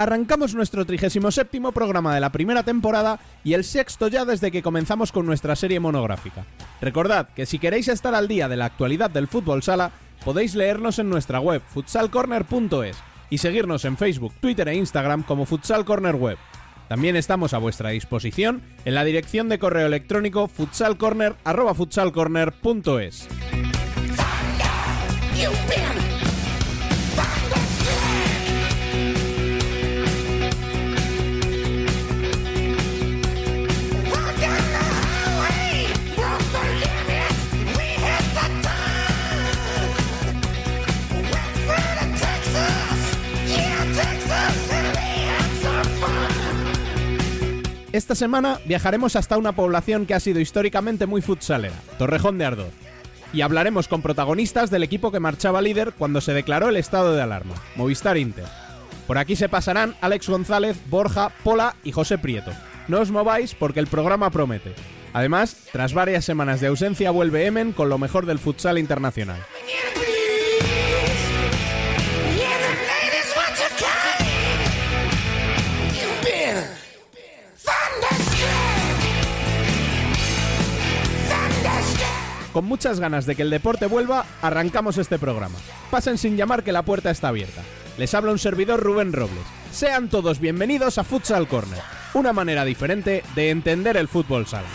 Arrancamos nuestro 37 programa de la primera temporada y el sexto ya desde que comenzamos con nuestra serie monográfica. Recordad que si queréis estar al día de la actualidad del fútbol sala, podéis leernos en nuestra web futsalcorner.es y seguirnos en Facebook, Twitter e Instagram como Futsal Corner Web. También estamos a vuestra disposición en la dirección de correo electrónico futsalcorner@futsalcorner.es. Esta semana viajaremos hasta una población que ha sido históricamente muy futsalera, Torrejón de Ardoz, y hablaremos con protagonistas del equipo que marchaba líder cuando se declaró el estado de alarma, Movistar Inter. Por aquí se pasarán Alex González, Borja, Pola y José Prieto. No os mováis porque el programa promete. Además, tras varias semanas de ausencia vuelve Emen con lo mejor del futsal internacional. Con muchas ganas de que el deporte vuelva, arrancamos este programa. Pasen sin llamar que la puerta está abierta. Les habla un servidor Rubén Robles. Sean todos bienvenidos a Futsal Corner, una manera diferente de entender el fútbol sala.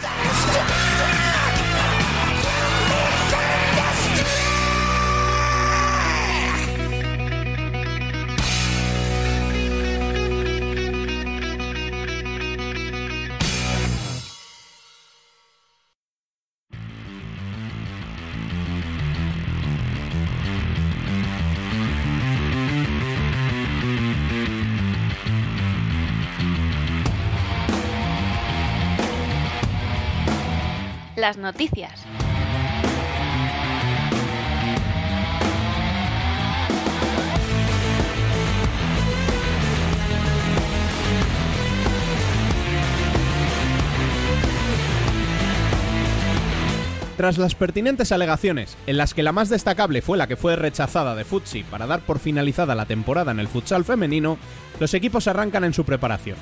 Noticias. Tras las pertinentes alegaciones, en las que la más destacable fue la que fue rechazada de Futsi para dar por finalizada la temporada en el futsal femenino, los equipos arrancan en su preparación.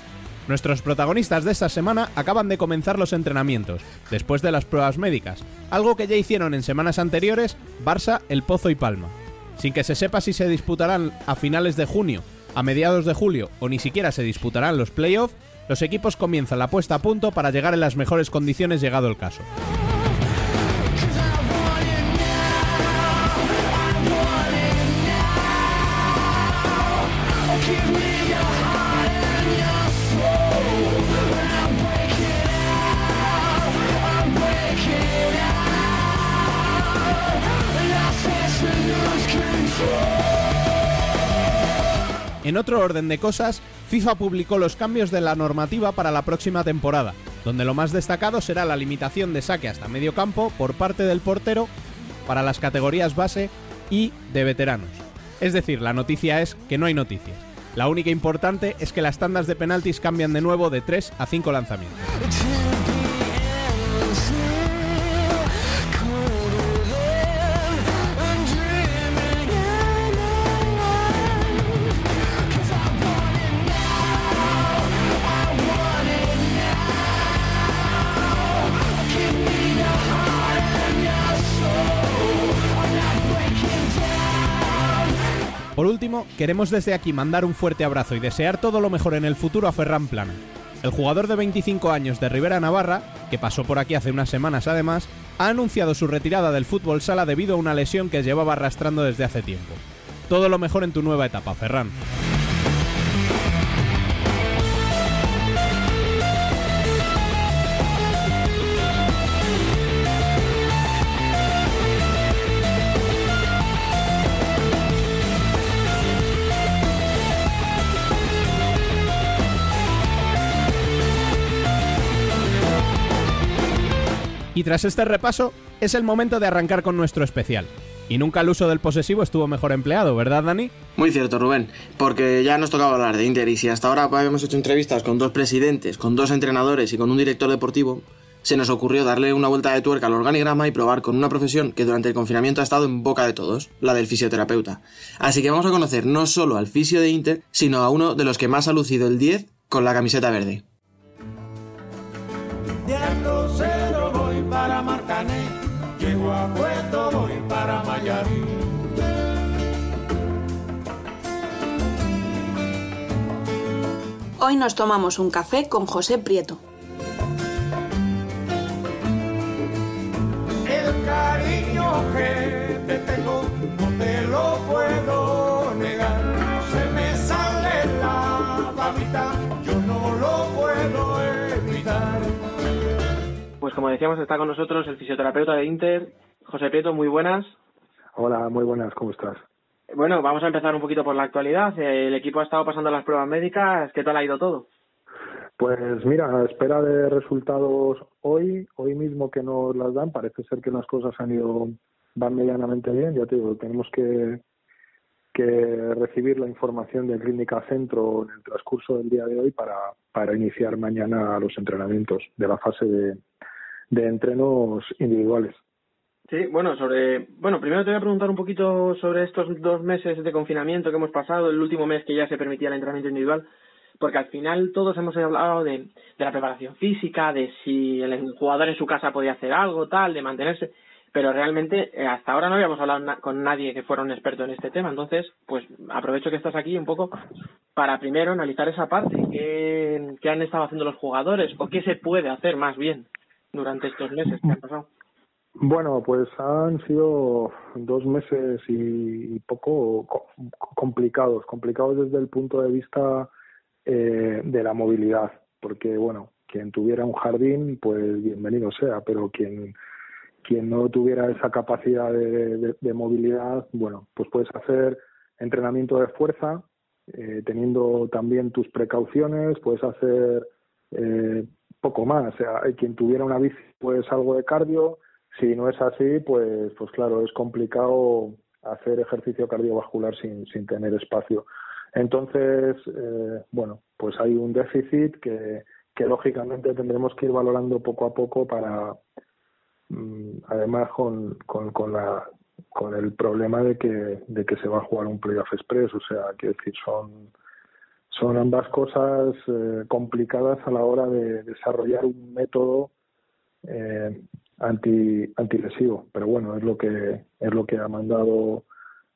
Nuestros protagonistas de esta semana acaban de comenzar los entrenamientos, después de las pruebas médicas, algo que ya hicieron en semanas anteriores Barça, El Pozo y Palma. Sin que se sepa si se disputarán a finales de junio, a mediados de julio o ni siquiera se disputarán los playoffs, los equipos comienzan la puesta a punto para llegar en las mejores condiciones llegado el caso. En otro orden de cosas, FIFA publicó los cambios de la normativa para la próxima temporada, donde lo más destacado será la limitación de saque hasta medio campo por parte del portero para las categorías base y de veteranos. Es decir, la noticia es que no hay noticias. La única importante es que las tandas de penaltis cambian de nuevo de 3 a 5 lanzamientos. Último, queremos desde aquí mandar un fuerte abrazo y desear todo lo mejor en el futuro a Ferran Plana. El jugador de 25 años de Rivera Navarra, que pasó por aquí hace unas semanas además, ha anunciado su retirada del fútbol sala debido a una lesión que llevaba arrastrando desde hace tiempo. Todo lo mejor en tu nueva etapa, Ferran. Y tras este repaso, es el momento de arrancar con nuestro especial. Y nunca el uso del posesivo estuvo mejor empleado, ¿verdad, Dani? Muy cierto, Rubén, porque ya nos tocaba hablar de Inter y si hasta ahora habíamos hecho entrevistas con dos presidentes, con dos entrenadores y con un director deportivo, se nos ocurrió darle una vuelta de tuerca al organigrama y probar con una profesión que durante el confinamiento ha estado en boca de todos, la del fisioterapeuta. Así que vamos a conocer no solo al fisio de Inter, sino a uno de los que más ha lucido el 10 con la camiseta verde. A Puerto, voy para Miami. Hoy nos tomamos un café con José Prieto. El cariño que te tengo no te lo puedo negar. Se me sale la babita, yo no lo puedo evitar. Pues como decíamos, está con nosotros el fisioterapeuta de Inter, José Prieto, muy buenas. Hola, muy buenas, ¿cómo estás? Bueno, vamos a empezar un poquito por la actualidad. El equipo ha estado pasando las pruebas médicas. ¿Qué tal ha ido todo? Pues mira, a espera de resultados hoy, hoy mismo que nos las dan, parece ser que las cosas han ido, van medianamente bien. Ya te digo, tenemos que, que recibir la información del Clínica Centro en el transcurso del día de hoy para, para iniciar mañana los entrenamientos de la fase de, de entrenos individuales. Sí, bueno, sobre, bueno, primero te voy a preguntar un poquito sobre estos dos meses de confinamiento que hemos pasado, el último mes que ya se permitía el entrenamiento individual, porque al final todos hemos hablado de, de la preparación física, de si el jugador en su casa podía hacer algo, tal, de mantenerse, pero realmente eh, hasta ahora no habíamos hablado con nadie que fuera un experto en este tema, entonces, pues aprovecho que estás aquí un poco para primero analizar esa parte, qué, qué han estado haciendo los jugadores o qué se puede hacer más bien durante estos meses que han pasado. Bueno, pues han sido dos meses y poco complicados, complicados desde el punto de vista eh, de la movilidad, porque bueno, quien tuviera un jardín, pues bienvenido sea, pero quien quien no tuviera esa capacidad de, movilidad, bueno, pues puedes hacer entrenamiento de fuerza, eh, teniendo también tus precauciones, puedes hacer eh, poco más, o sea, quien tuviera una bici, pues algo de cardio, si no es así, pues, pues claro, es complicado hacer ejercicio cardiovascular sin, sin tener espacio. Entonces, eh, bueno, pues hay un déficit que, que lógicamente tendremos que ir valorando poco a poco para, mm, además con, con, con, la, con el problema de que, de que se va a jugar un playoff express, o sea, que decir, son, son ambas cosas eh, complicadas a la hora de desarrollar un método eh, anti antilesivo pero bueno es lo que es lo que ha mandado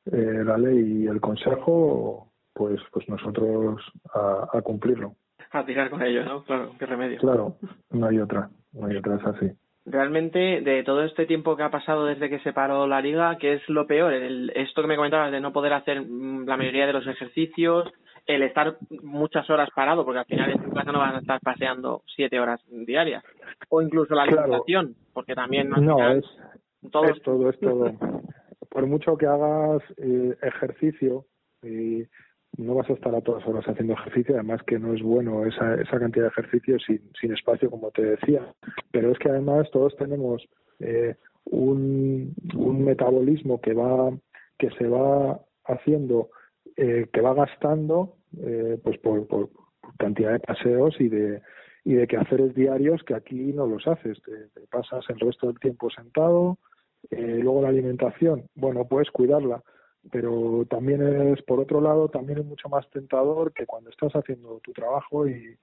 eh, la ley y el consejo pues pues nosotros a, cumplirlo. A tirar con ello no claro qué remedio. Claro no hay otra no hay otra es así. Realmente de todo este tiempo que ha pasado desde que se paró la liga qué es lo peor el, esto que me comentabas de no poder hacer mm, la mayoría de los ejercicios el estar muchas horas parado, porque al final en tu casa no vas a estar paseando siete horas diarias. O incluso la alimentación, porque también... no, es, todo... es todo, es todo. Por mucho que hagas eh, ejercicio, y no vas a estar a todas horas haciendo ejercicio, además que no es bueno esa, esa cantidad de ejercicio sin, sin espacio, como te decía. Pero es que además todos tenemos eh, un, un metabolismo que va que se va haciendo, eh, que va gastando eh, pues por, por, cantidad de paseos y de y de quehaceres diarios que aquí no los haces, te, pasas el resto del tiempo sentado, eh, luego la alimentación, bueno, puedes cuidarla, pero también es, por otro lado, también es mucho más tentador que cuando estás haciendo tu trabajo y,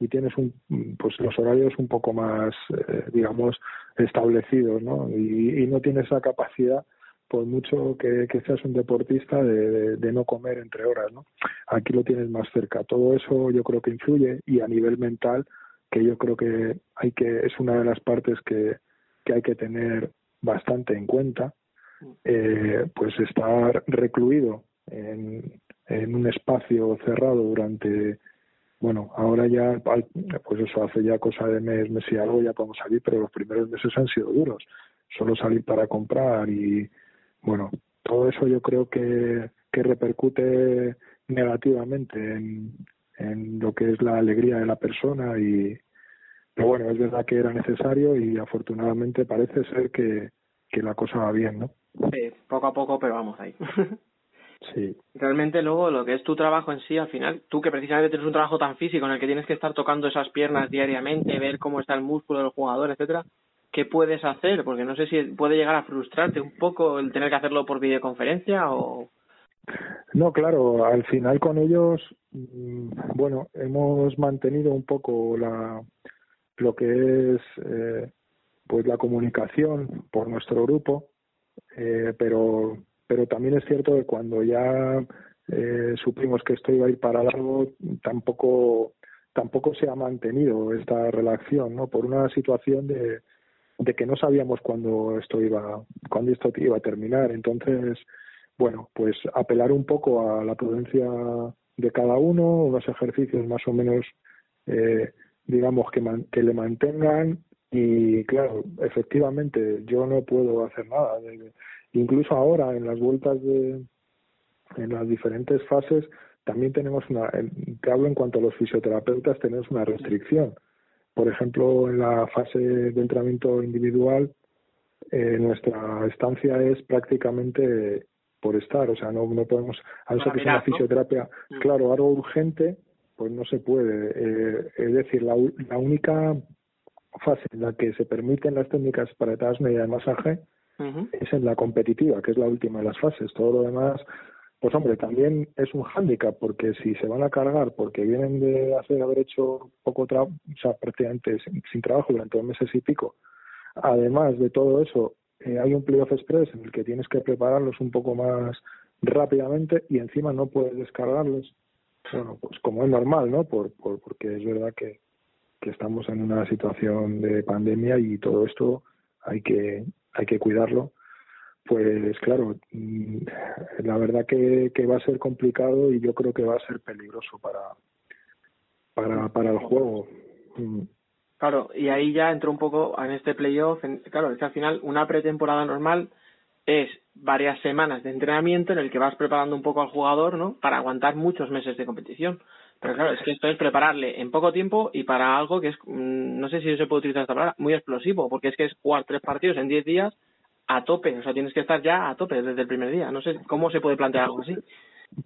y tienes un, pues los horarios un poco más, eh, digamos, establecidos, ¿no? Y, y no tienes esa capacidad por mucho que, seas un deportista, de, no comer entre horas, ¿no? Aquí lo tienes más cerca. Todo eso yo creo que influye y a nivel mental, que yo creo que hay que es una de las partes que, que hay que tener bastante en cuenta, eh, pues estar recluido en, en un espacio cerrado durante bueno, ahora ya, pues eso hace ya cosa de mes, mes y algo, ya podemos salir, pero los primeros meses han sido duros. Solo salir para comprar y, bueno, todo eso yo creo que, que repercute negativamente en, en lo que es la alegría de la persona y, pero bueno, es verdad que era necesario y afortunadamente parece ser que, que la cosa va bien, ¿no? Sí, poco a poco, pero vamos ahí. sí. Realmente luego lo que es tu trabajo en sí, al final, tú que precisamente tienes un trabajo tan físico en el que tienes que estar tocando esas piernas diariamente, ver cómo está el músculo del jugador, etcétera, ¿qué puedes hacer? Porque no sé si puede llegar a frustrarte un poco el tener que hacerlo por videoconferencia o... No, claro, al final con ellos, mm, bueno, hemos mantenido un poco la lo que es eh, pues la comunicación por nuestro grupo, eh, pero pero también es cierto que cuando ya eh, supimos que esto iba a ir para largo, tampoco tampoco se ha mantenido esta relación, ¿no? Por una situación de, de que no sabíamos cuándo esto iba cuándo esto iba a terminar, entonces bueno, pues apelar un poco a la prudencia de cada uno, unos ejercicios más o menos eh, digamos que, le mantengan y claro, efectivamente yo no puedo hacer nada. Incluso ahora en las vueltas de en las diferentes fases también tenemos una, te hablo en cuanto a los fisioterapeutas, tenemos una restricción. Por ejemplo, en la fase de entrenamiento individual, eh, nuestra estancia es prácticamente por estar, o sea, no, no podemos, a no ser que sea una fisioterapia, mm. claro, algo urgente, pues no se puede. Eh, es decir, la, la única fase en la que se permiten las técnicas para etapas media de masaje es en la competitiva, que es la última de las fases. Todo lo demás, pues hombre, también es un hándicap, porque si se van a cargar porque vienen de haber hecho poco trabajo, o sea, prácticamente sin, trabajo durante dos meses y pico, además de todo eso, eh, hay un playoff express en el que tienes que prepararlos un poco más rápidamente y encima no puedes descargarlos bueno, pues como es normal, ¿no? Por, por, porque es verdad que, que estamos en una situación de pandemia y todo esto hay que, hay que cuidarlo. Pues claro, mm, la verdad que, que va a ser complicado y yo creo que va a ser peligroso para, para, para el juego. Mm. Claro, y ahí ya entró un poco en este playoff. claro, es que al final una pretemporada normal es varias semanas de entrenamiento en el que vas preparando un poco al jugador, ¿no? Para aguantar muchos meses de competición. Pero claro, es que esto es prepararle en poco tiempo y para algo que es, mm, no sé si se puede utilizar esta palabra, muy explosivo, porque es que es jugar tres partidos en diez días a tope, o sea, tienes que estar ya a tope desde el primer día. No sé cómo se puede plantear algo así.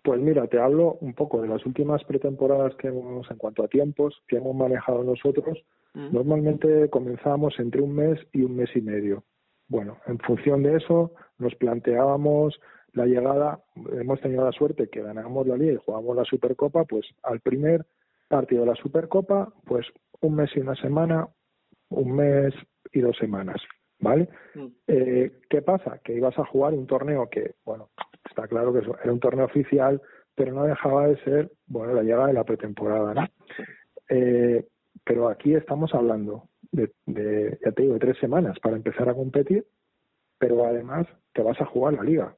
Pues mira, te hablo un poco de las últimas pretemporadas que hemos, en cuanto a tiempos, que hemos manejado nosotros. Mm. Normalmente comenzamos entre un mes y un mes y medio. Bueno, en función de eso nos planteábamos la llegada, hemos tenido la suerte que ganamos la liga y jugamos la Supercopa, pues al primer partido de la Supercopa, pues un mes y una semana, un mes y dos semanas, ¿vale? Mm. Eh, ¿Qué pasa? Que ibas a jugar un torneo que, bueno, está claro que era un torneo oficial, pero no dejaba de ser, bueno, la llegada de la pretemporada, ¿no? Eh, pero aquí estamos hablando de, de, ya te digo, de tres semanas para empezar a competir, pero además te vas a jugar la liga.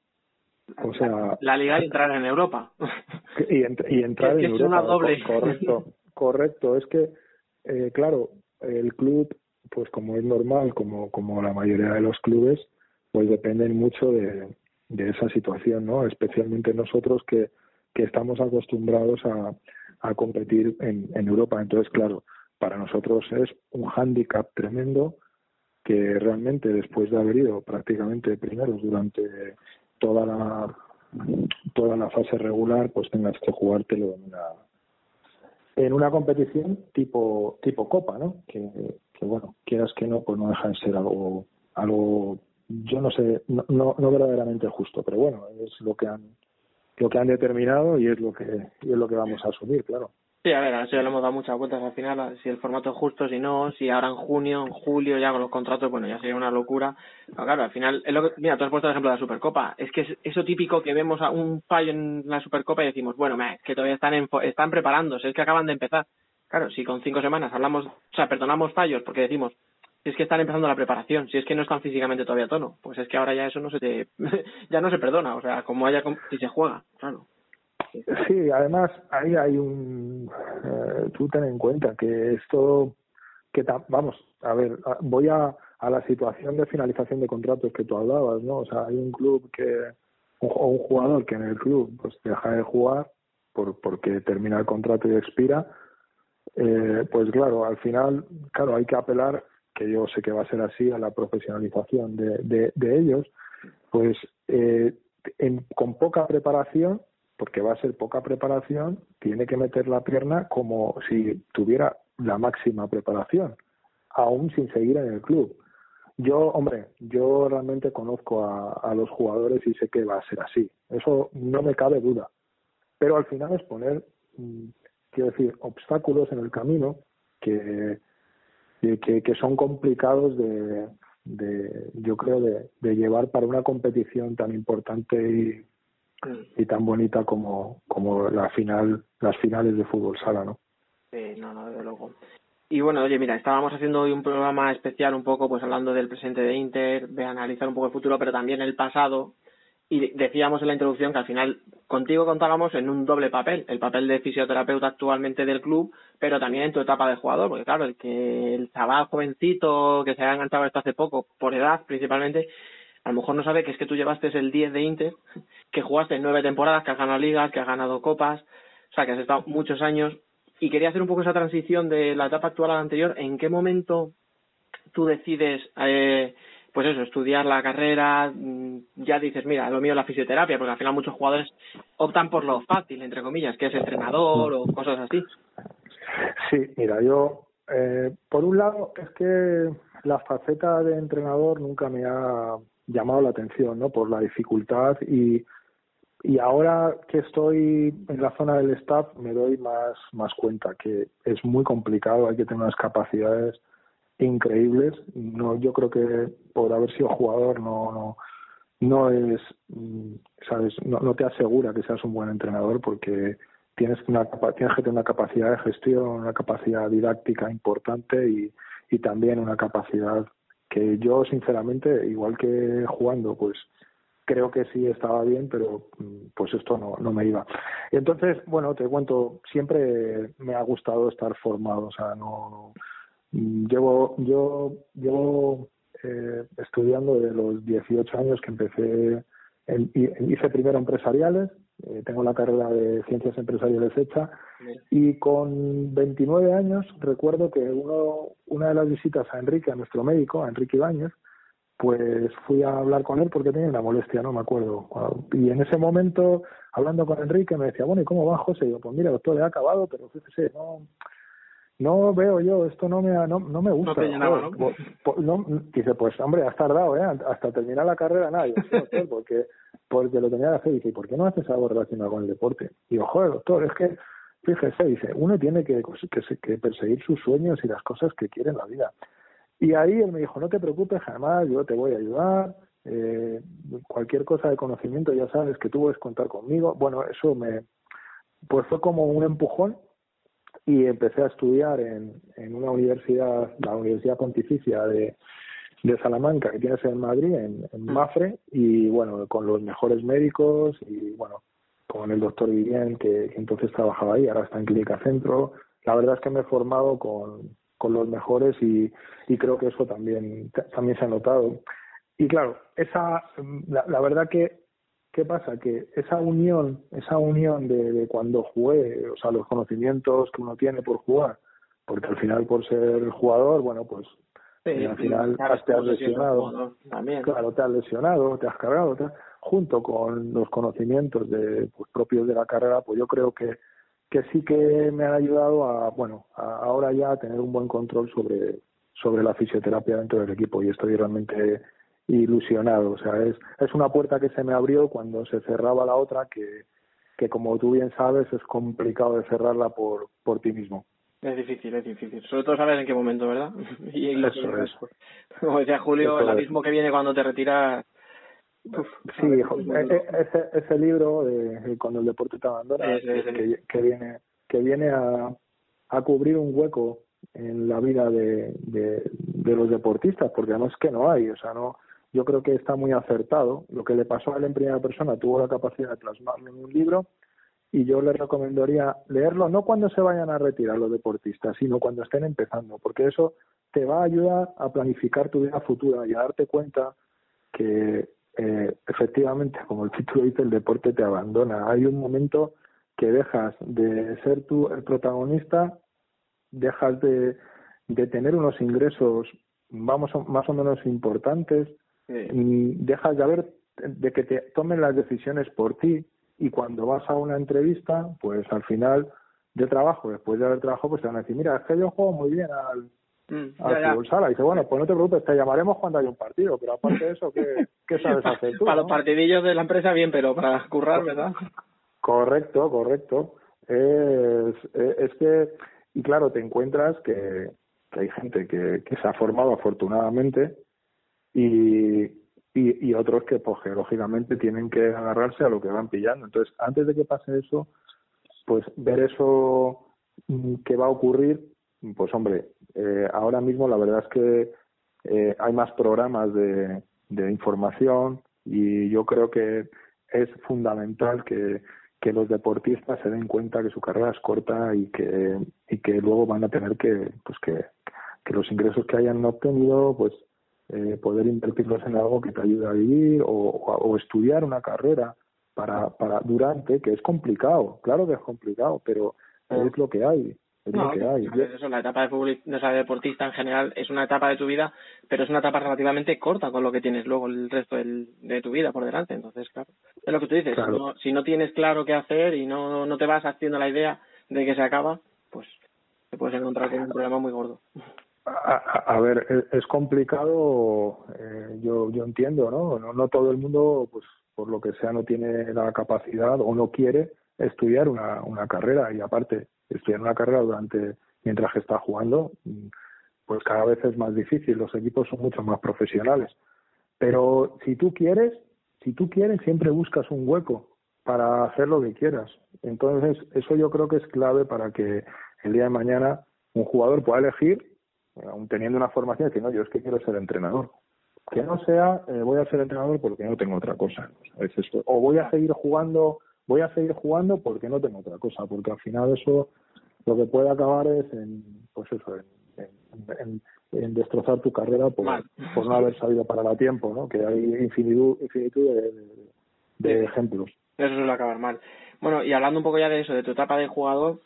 O sea, la liga y entrar en Europa. Y, y entrar en Europa. doble. Correcto, correcto. Es que, eh, claro, el club, pues como es normal, como, como la mayoría de los clubes, pues dependen mucho de, de esa situación, ¿no? Especialmente nosotros que, que estamos acostumbrados a, a competir en, en Europa. Entonces, claro, para nosotros es un hándicap tremendo que realmente después de haber ido prácticamente primeros durante toda la toda la fase regular pues tengas que jugártelo en una en una competición tipo tipo copa no que, que bueno quieras que no pues no deja de ser algo algo yo no sé no, no, no verdaderamente justo pero bueno es lo que han lo que han determinado y es lo que y es lo que vamos a asumir claro Sí, a ver, a eso ya le hemos dado muchas vueltas al final, si el formato es justo, si no, si ahora en junio, en julio ya con los contratos, bueno, ya sería una locura. Pero claro, al final, es lo que, mira, tú has puesto el ejemplo de la Supercopa, es que es eso típico que vemos a un fallo en la Supercopa y decimos, bueno, es que todavía están, en, están preparándose, es que acaban de empezar. Claro, si con cinco semanas hablamos, o sea, perdonamos fallos porque decimos, si es que están empezando la preparación, si es que no están físicamente todavía a tono, pues es que ahora ya eso no se te, ya no se perdona, o sea, como haya, si se juega, claro. Sí, además ahí hay un... Eh, tú ten en cuenta que esto, que vamos, a ver, voy a, a la situación de finalización de contratos que tú hablabas, ¿no? O sea, hay un club que, o un jugador que en el club pues deja de jugar por, porque termina el contrato y expira, eh, pues claro, al final, claro, hay que apelar, que yo sé que va a ser así, a la profesionalización de, de, ellos, pues eh, con poca preparación, porque va a ser poca preparación, tiene que meter la pierna como si tuviera la máxima preparación, aún sin seguir en el club. Yo, hombre, yo realmente conozco a, a los jugadores y sé que va a ser así. Eso no me cabe duda. Pero al final es poner mm, quiero decir, obstáculos en el camino que, que, son complicados de, de yo creo, de, de, llevar para una competición tan importante y, tan bonita como, como la final, las finales de fútbol sala, ¿no? Sí, no, no, desde luego. Y bueno, oye, mira, estábamos haciendo hoy un programa especial un poco, pues hablando del presente de Inter, de analizar un poco el futuro, pero también el pasado, y decíamos en la introducción que al final contigo contábamos en un doble papel, el papel de fisioterapeuta actualmente del club, pero también en tu etapa de jugador, porque claro, el que el chaval jovencito que se ha enganchado esto hace poco, por edad principalmente, a lo mejor no sabe que es que tú llevaste el 10 de Inter, que jugaste nueve temporadas, que has ganado ligas, que has ganado copas, o sea, que has estado muchos años, y quería hacer un poco esa transición de la etapa actual a la anterior, ¿en qué momento tú decides eh, pues eso, estudiar la carrera, mm, ya dices, mira, lo mío es la fisioterapia, porque al final muchos jugadores optan por lo fácil, entre comillas, que es entrenador o cosas así. Sí, mira, yo, eh, por un lado, es que la faceta de entrenador nunca me ha llamado la atención, ¿no? Por la dificultad y, y ahora que estoy en la zona del staff me doy más, más cuenta que es muy complicado, hay que tener unas capacidades increíbles. No, yo creo que por haber sido jugador no, no, no es, mm, sabes, no, no te asegura que seas un buen entrenador porque tienes una tienes que tener una capacidad de gestión, una capacidad didáctica importante y, y también una capacidad que yo sinceramente, igual que jugando, pues creo que sí estaba bien, pero mm, pues esto no, no me iba. Entonces, bueno, te cuento, siempre me ha gustado estar formado, o sea, no, Llevo, yo llevo eh, estudiando de los 18 años que empecé, en, hice primero empresariales, eh, tengo la carrera de ciencias empresariales hecha y con 29 años recuerdo que uno, una de las visitas a Enrique, a nuestro médico, a Enrique Ibáñez, pues fui a hablar con él porque tenía una molestia, no me acuerdo. Y en ese momento, hablando con Enrique, me decía, bueno, ¿y cómo va José? Y yo, pues mira, doctor, he acabado, pero fíjese, no, no veo yo, esto no me, no, no me gusta. No, dice, pues hombre, has tardado, ¿eh? Hasta terminar la carrera, nadie, porque, porque lo tenía que hacer. Dice, ¿por qué no haces algo relacionado con el deporte? Y digo, joder, doctor, es que, fíjese, dice, uno tiene que, que, que perseguir sus sueños y las cosas que quiere en la vida. Y ahí él me dijo, no te preocupes, jamás, yo te voy a ayudar, eh, cualquier cosa de conocimiento ya sabes que tú puedes contar conmigo. Bueno, eso me, pues fue como un empujón y empecé a estudiar en, en una universidad, la Universidad Pontificia de, de Salamanca, que tiene sede en Madrid, en, en, mm. Mafre, y bueno, con los mejores médicos y bueno, con el doctor Vivien, que, entonces trabajaba ahí, ahora está en Clínica Centro. La verdad es que me he formado con, con los mejores y, y creo que eso también, también se ha notado. Y claro, esa, la, la verdad que ¿Qué pasa? Que esa unión, esa unión de, cuando jugué, o sea, los conocimientos que uno tiene por jugar, porque al final por ser jugador, bueno, pues al final te has lesionado, claro, te has lesionado, te has cargado, junto con los conocimientos de pues, propios de la carrera, pues yo creo que que sí que me han ayudado a, bueno, a ahora ya a tener un buen control sobre sobre la fisioterapia dentro del equipo. Y estoy realmente ilusionado. O sea, es, es una puerta que se me abrió cuando se cerraba la otra, que, que como tú bien sabes, es complicado de cerrarla por, por ti mismo. Es difícil, es difícil. Sobre todo sabes en qué momento, ¿verdad? y Eso es. Como decía Julio, el abismo que viene cuando te retiras. sí, e, e, ese, ese libro de Cuando el deporte te abandona, que, que, viene, que viene a, a cubrir un hueco en la vida de, de, de los deportistas, porque además es que no hay, o sea, no, yo creo que está muy acertado. Lo que le pasó a él en primera persona tuvo la capacidad de plasmarlo en un libro y yo le recomendaría leerlo no cuando se vayan a retirar los deportistas, sino cuando estén empezando, porque eso te va a ayudar a planificar tu vida futura y a darte cuenta que eh, efectivamente, como el título dice, el deporte te abandona. Hay un momento que dejas de ser tú el protagonista dejas de, de tener unos ingresos vamos más o menos importantes, dejas de haber de que te tomen las decisiones por ti y cuando vas a una entrevista, pues al final de trabajo, después de haber trabajado, pues te van a decir, mira, es que yo juego muy bien al, mm, al fútbol sala. Y dice, bueno, pues no te preocupes, te llamaremos cuando haya un partido, pero aparte de eso, ¿qué, qué sabes hacer tú? para los partidillos de la empresa bien, pero para currar, ¿verdad? Correcto, correcto. Es, es que, y claro, te encuentras que, que hay gente que, que se ha formado afortunadamente y, y, otros que, pues, lógicamente tienen que agarrarse a lo que van pillando. Entonces, antes de que pase eso, pues ver eso mm, que va a ocurrir, pues hombre, eh, ahora mismo la verdad es que eh, hay más programas de, de información y yo creo que es fundamental que, que los deportistas se den cuenta que su carrera es corta y que y que luego van a tener que pues que, que los ingresos que hayan obtenido pues eh, poder invertirlos en algo que te ayude a vivir o, o, estudiar una carrera para, para durante, que es complicado, claro que es complicado, pero es lo que hay. Es lo que hay. Eso, la etapa de, de deportista en general es una etapa de tu vida, pero es una etapa relativamente corta con lo que tienes luego el resto del, de tu vida por delante. Entonces, claro, es lo que tú dices. Si, no, si no tienes claro qué hacer y no, no te vas haciendo la idea de que se acaba, pues te puedes encontrar con un problema muy gordo. A, ver, es, complicado, eh, yo, yo entiendo, ¿no? ¿no? No todo el mundo, pues por lo que sea, no tiene la capacidad o no quiere estudiar una, una carrera y aparte, estudiar una carrera durante mientras que está jugando, pues cada vez es más difícil, los equipos son mucho más profesionales. Pero si tú quieres, si tú quieres, siempre buscas un hueco para hacer lo que quieras. Entonces, eso yo creo que es clave para que el día de mañana un jugador pueda elegir aún teniendo una formación, decir, no, yo es que quiero ser entrenador. Que no sea, eh, voy a ser entrenador porque no tengo otra cosa. O voy a seguir jugando, voy a seguir jugando porque no tengo otra cosa, porque al final eso lo que puede acabar es en, pues eso, en, en, destrozar tu carrera por, por no haber sabido parar a tiempo, ¿no? Que hay infinitud, infinitud de, ejemplos. Eso suele acabar mal. Bueno, y hablando un poco ya de eso, de tu etapa de jugador,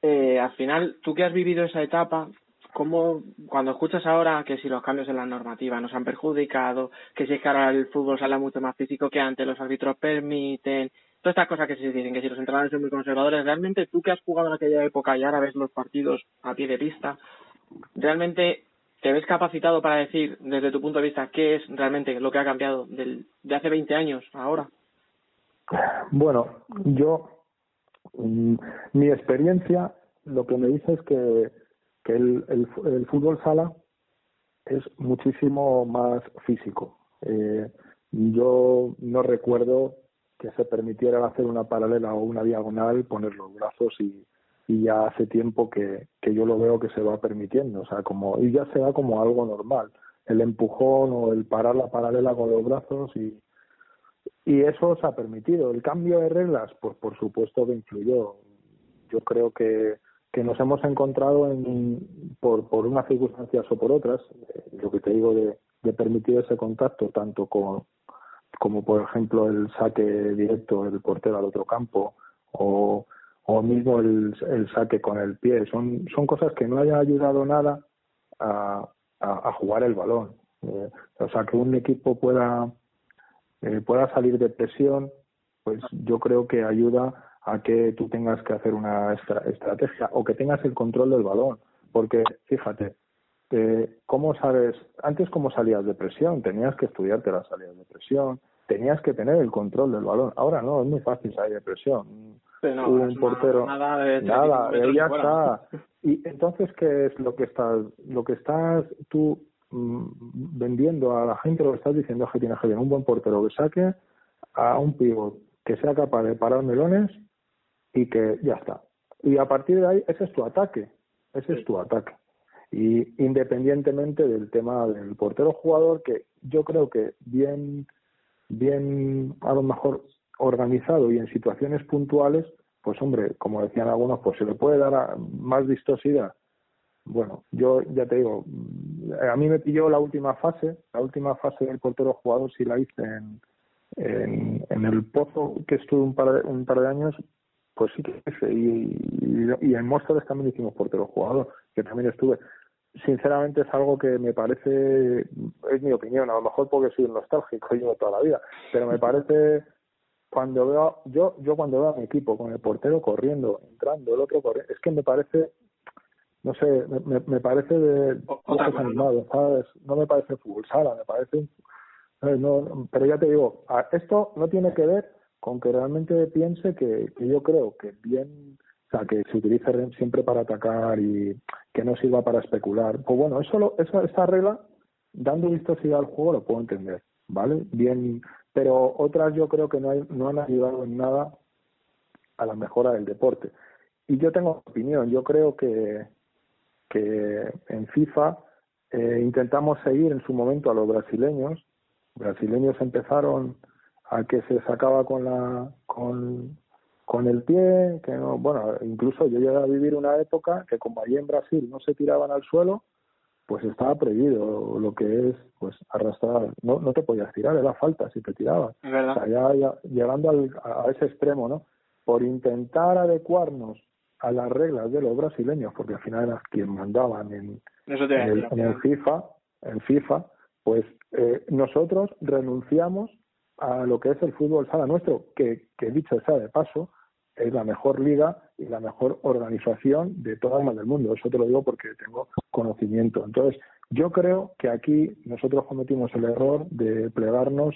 eh, al final, tú que has vivido esa etapa, ¿Cómo, cuando escuchas ahora que si los cambios en la normativa nos han perjudicado, que si es que ahora el fútbol sale mucho más físico que antes, los árbitros permiten, todas estas cosas que se dicen, que si los entrenadores son muy conservadores, realmente tú que has jugado en aquella época y ahora ves los partidos a pie de pista, realmente te ves capacitado para decir, desde tu punto de vista, qué es realmente lo que ha cambiado del, de hace 20 años ahora. Bueno, yo, mm, mi experiencia lo que me dice es que que el, el, fútbol sala es muchísimo más físico. Eh, yo no recuerdo que se permitiera hacer una paralela o una diagonal, poner los brazos y, y ya hace tiempo que, que yo lo veo que se va permitiendo, o sea, como y ya se da como algo normal, el empujón o el parar la paralela con los brazos y y eso se ha permitido. El cambio de reglas, pues por supuesto que influyó. Yo creo que que nos hemos encontrado en, por, por unas circunstancias o por otras, eh, lo que te digo de, de, permitir ese contacto tanto con, como por ejemplo el saque directo del portero al otro campo o, o mismo el, el saque con el pie, son, son cosas que no hayan ayudado nada a, a, jugar el balón. Eh, o sea, que un equipo pueda, eh, pueda salir de presión, pues yo creo que ayuda a que tú tengas que hacer una estrategia o que tengas el control del balón. Porque, fíjate, eh, ¿cómo sabes? Antes, ¿cómo salías de presión? Tenías que estudiarte las salidas de presión, tenías que tener el control del balón. Ahora no, es muy fácil salir de presión. un portero, nada, de nada ya está. Y entonces, ¿qué es lo que estás, lo que estás tú mm, vendiendo a la gente? Lo que estás diciendo es que tienes que tener un buen portero que saque a un pivot que sea capaz de parar melones y que ya está. Y a partir de ahí, ese es tu ataque, ese es tu ataque. Y independientemente del tema del portero jugador, que yo creo que bien, bien a lo mejor organizado y en situaciones puntuales, pues hombre, como decían algunos, pues se le puede dar más vistosidad. Bueno, yo ya te digo, a mí me pilló la última fase, la última fase del portero jugador si la hice en, en, en el pozo que estuve un par de, un par de años pues sí que es, y, y, en Móstoles también hicimos portero jugador, que también estuve. Sinceramente es algo que me parece, es mi opinión, a lo mejor porque soy nostálgico, yo toda la vida, pero me parece cuando veo, yo, yo cuando veo a mi equipo con el portero corriendo, entrando, el otro corriendo, es que me parece, no sé, me, me parece de cosas animados, ¿sabes? No me parece fútbol sala, me parece, no, pero ya te digo, esto no tiene que ver con que realmente piense que, yo creo que bien, o sea, que se utilice siempre para atacar y que no sirva para especular. Pues bueno, eso, eso esta regla, dando vistosidad al juego, lo puedo entender, ¿vale? Bien, pero otras yo creo que no, hay, no han ayudado en nada a la mejora del deporte. Y yo tengo opinión, yo creo que, que en FIFA eh, intentamos seguir en su momento a los brasileños. Brasileños empezaron a que se sacaba con la con, con el pie, que no, bueno, incluso yo llegué a vivir una época que como allí en Brasil no se tiraban al suelo, pues estaba prohibido lo que es pues arrastrar, no, no te podías tirar, era falta si te tirabas. O sea, ya, llegando al, a ese extremo, ¿no? Por intentar adecuarnos a las reglas de los brasileños, porque al final eran quien mandaban en, el, en el FIFA, en FIFA, pues eh, nosotros renunciamos a lo que es el fútbol sala nuestro, que, que dicho sea de paso, es la mejor liga y la mejor organización de todas las del mundo. Eso te lo digo porque tengo conocimiento. Entonces, yo creo que aquí nosotros cometimos el error de plegarnos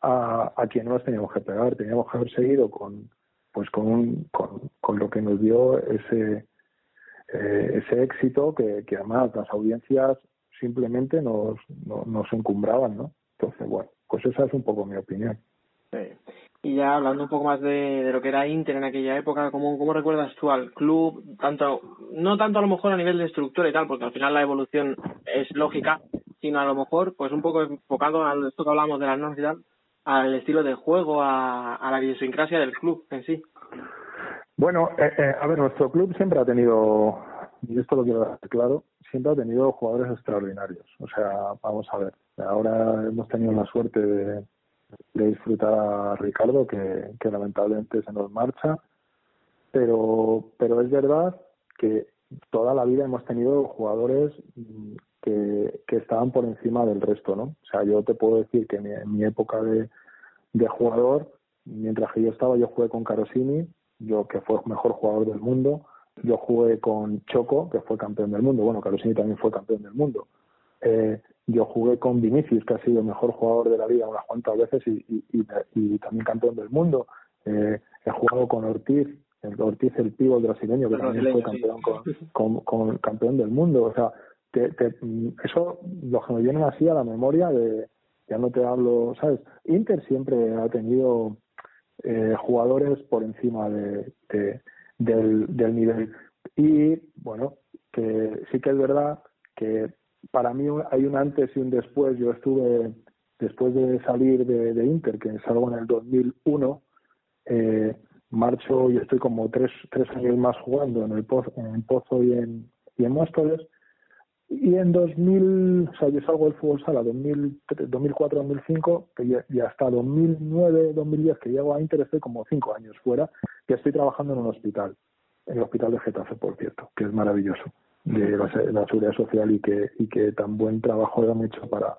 a, a quien no nos teníamos que pegar. Teníamos que haber seguido con, pues con, con, con lo que nos dio ese, eh, ese éxito que, que además las audiencias simplemente nos, nos encumbraban, ¿no? Entonces, bueno, pues esa es un poco mi opinión. Y ya hablando un poco más de, de, lo que era Inter en aquella época, ¿cómo, ¿cómo recuerdas tú al club? tanto No tanto a lo mejor a nivel de estructura y tal, porque al final la evolución es lógica, sino a lo mejor pues un poco enfocado a esto que hablamos de las normas y tal, al estilo de juego, a, a la idiosincrasia del club en sí. Bueno, eh, eh, a ver, nuestro club siempre ha tenido, y esto lo quiero dejar claro, siempre ha tenido jugadores extraordinarios. O sea, vamos a ver, ahora hemos tenido la suerte de, disfrutar a Ricardo, que, lamentablemente se nos marcha, pero, pero es verdad que toda la vida hemos tenido jugadores que, que estaban por encima del resto, ¿no? O sea, yo te puedo decir que en mi, época de, de jugador, mientras que yo estaba, yo jugué con Carosini, yo que fue el mejor jugador del mundo, yo jugué con Choco, que fue campeón del mundo. Bueno, Carosini también fue campeón del mundo. Eh, yo jugué con Vinicius, que ha sido el mejor jugador de la liga unas cuantas veces y, y, y, también campeón del mundo. Eh, he jugado con Ortiz, el Ortiz el pivo brasileño, que también fue campeón con, con, campeón del mundo. O sea, te, te, eso lo que me viene así a la memoria de, ya no te hablo, ¿sabes? Inter siempre ha tenido eh, jugadores por encima de, de del, del nivel. Y bueno, que sí que es verdad que para mí hay un antes y un después. Yo estuve, después de salir de, de Inter, que salgo en el 2001, eh, marcho y estoy como tres, tres años más jugando en el Pozo, en Pozo y en, y en Móstoles. Y en 2000, o sea, yo salgo del fútbol sala 2004-2005 y hasta 2009-2010 que llego a Inter estoy como cinco años fuera, que estoy trabajando en un hospital, en el hospital de Getafe, por cierto, que es maravilloso, de la, seguridad social y que, y que tan buen trabajo han hecho para,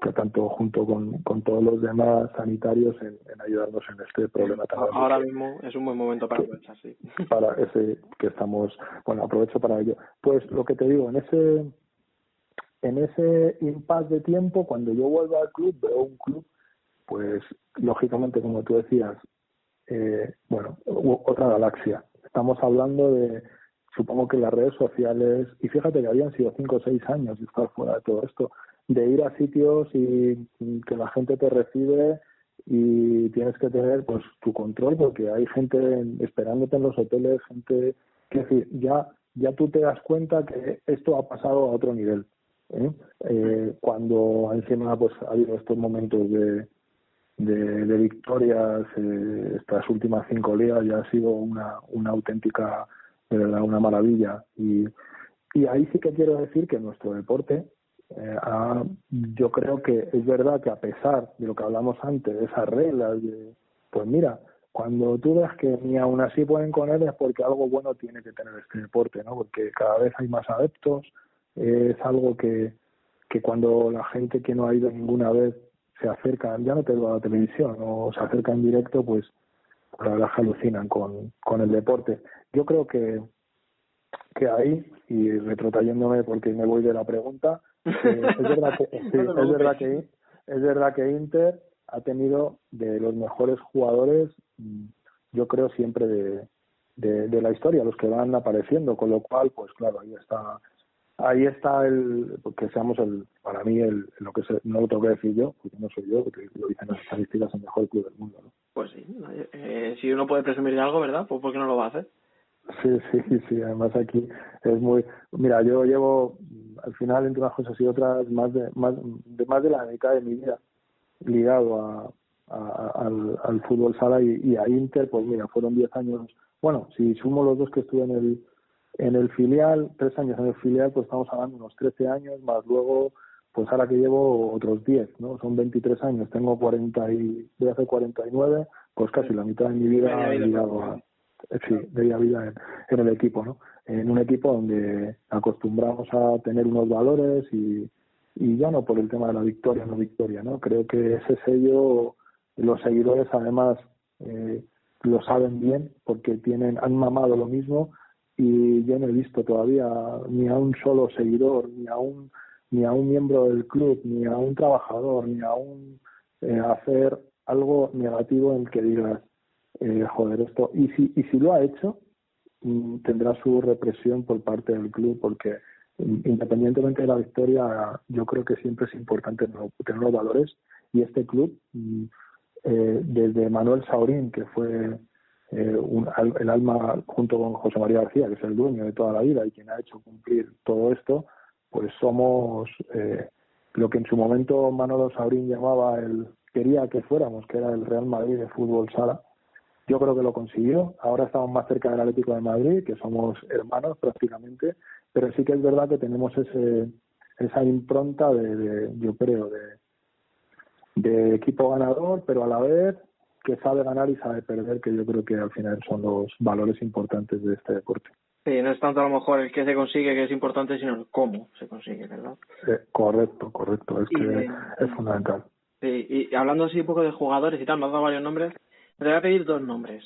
que tanto junto con, con todos los demás sanitarios en, ayudarnos en este problema tan Ahora mismo es un buen momento para aprovechar, sí. Para ese que estamos, bueno, aprovecho para ello. Pues lo que te digo, en ese en ese impasse de tiempo, cuando yo vuelvo al club, veo un club, pues lógicamente, como tú decías, eh, bueno, otra galaxia. Estamos hablando de, supongo que las redes sociales, y fíjate que habían sido cinco o seis años de estar fuera de todo esto, de ir a sitios y que la gente te recibe y tienes que tener pues tu control porque hay gente esperándote en los hoteles, gente que decir, ya ya tú te das cuenta que esto ha pasado a otro nivel. ¿eh? Eh, cuando encima pues ha habido estos momentos de, de, victorias, eh, estas últimas cinco ligas ya ha sido una, una auténtica, de verdad, una maravilla. Y, y ahí sí que quiero decir que nuestro deporte eh, yo creo que es verdad que a pesar de lo que hablamos antes, de esas reglas, de, pues mira, cuando tú ves que ni aún así pueden con él es porque algo bueno tiene que tener este deporte, ¿no? Porque cada vez hay más adeptos, es algo que, que cuando la gente que no ha ido ninguna vez se acerca, ya no te a la televisión o se acerca en directo, pues la verdad alucinan con, con el deporte. Yo creo que, que ahí, y retrotrayéndome porque me voy de la pregunta, es verdad que, es verdad que es verdad que Inter ha tenido de los mejores jugadores, mm, yo creo siempre de, de, la historia, los que van apareciendo, con lo cual, pues claro, ahí está ahí está el que seamos el para mí el lo que no lo tengo que decir yo porque no soy yo porque lo dicen las estadísticas el mejor club del mundo ¿no? pues sí eh, si uno puede presumir de algo verdad pues por qué no lo va a hacer sí sí sí además aquí es muy mira yo llevo al final entre unas cosas y otras más de más de más de la mitad de mi vida ligado a, al, al, fútbol sala y, a Inter, pues mira, fueron 10 años. Bueno, si sumo los dos que estuve en el, en el filial, tres años en el filial, pues estamos hablando unos 13 años, más luego, pues ahora que llevo otros 10, ¿no? Son 23 años, tengo 40 y, voy a hacer 49, pues casi la mitad de mi vida ligado a, sí, de vida en, en, el equipo, ¿no? En un equipo donde acostumbramos a tener unos valores y, y ya no por el tema de la victoria no victoria no creo que ese sello los seguidores además eh, lo saben bien porque tienen han mamado lo mismo y yo no he visto todavía ni a un solo seguidor ni a un ni a un miembro del club ni a un trabajador ni a un eh, hacer algo negativo en que digas eh, joder esto y si y si lo ha hecho mm, tendrá su represión por parte del club porque independientemente de la victoria, yo creo que siempre es importante tener los valores y este club, mm, eh, desde Manuel Saurín, que fue eh, un, el alma junto con José María García, que es el dueño de toda la vida y quien ha hecho cumplir todo esto, pues somos eh, lo que en su momento Manuel Saurín llamaba el quería que fuéramos, que era el Real Madrid de fútbol sala. Yo creo que lo consiguió. Ahora estamos más cerca del Atlético de Madrid, que somos hermanos prácticamente, pero sí que es verdad que tenemos ese esa impronta de, yo creo de, de equipo ganador pero a la vez que sabe ganar y sabe perder que yo creo que al final son los valores importantes de este deporte Sí, no es tanto a lo mejor el que se consigue que es importante, sino el cómo se consigue, ¿verdad? correcto, correcto, es que es fundamental. Sí, y hablando así un poco de jugadores y tal, me has dado varios nombres, te voy a pedir dos nombres.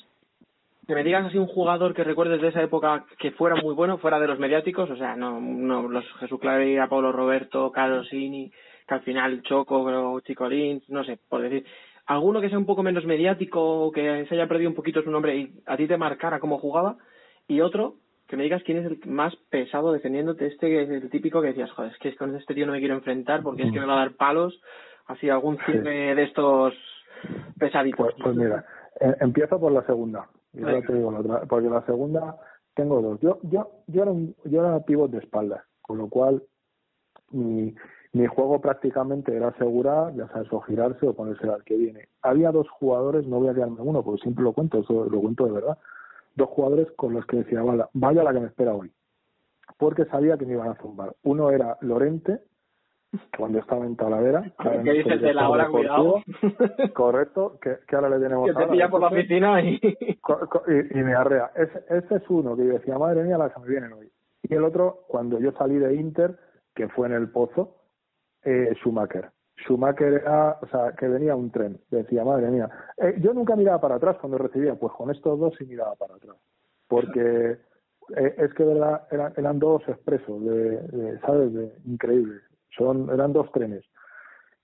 Que me digas así un jugador que recuerdes de esa época que fuera muy bueno, fuera de los mediáticos, o sea, no, no los Jesús Clavería, Pablo Roberto, Carlos Sini, que al final Choco, Chicolín, no sé, por decir, alguno que sea un poco menos mediático, que se haya perdido un poquito su nombre y a ti te marcara cómo jugaba, y otro que me digas quién es el más pesado defendiéndote, este que es el típico que decías, joder, es que con este tío no me quiero enfrentar porque es que me va a dar palos, así algún cierre de estos pesaditos. Pues, pues mira, empiezo por la segunda porque la segunda tengo dos. Yo, yo, yo era un, yo era pivot de espalda, con lo cual mi, mi juego prácticamente era asegurar, ya sabes, o girarse o ponerse al que viene. Había dos jugadores, no voy a quedarme uno, porque siempre lo cuento, eso lo cuento de verdad. Dos jugadores con los que decía, vaya la que me espera hoy. Porque sabía que me iban a zumbar. Uno era Lorente, cuando estaba en Talavera. ¿Qué dices de la hora, cuidado? Correcto, que, que, ahora le tenemos Que te pilla por la oficina y... y... me arrea. Ese, ese, es uno que yo decía, madre mía, la que me vienen hoy. Y el otro, cuando yo salí de Inter, que fue en el Pozo, eh, Schumacher. Schumacher era, o sea, que venía un tren. Decía, madre mía. Eh, yo nunca miraba para atrás cuando recibía, pues con estos dos sí miraba para atrás. Porque eh, es que verdad eran, eran dos expresos, de, de ¿sabes? De, increíbles. Son, eran dos trenes.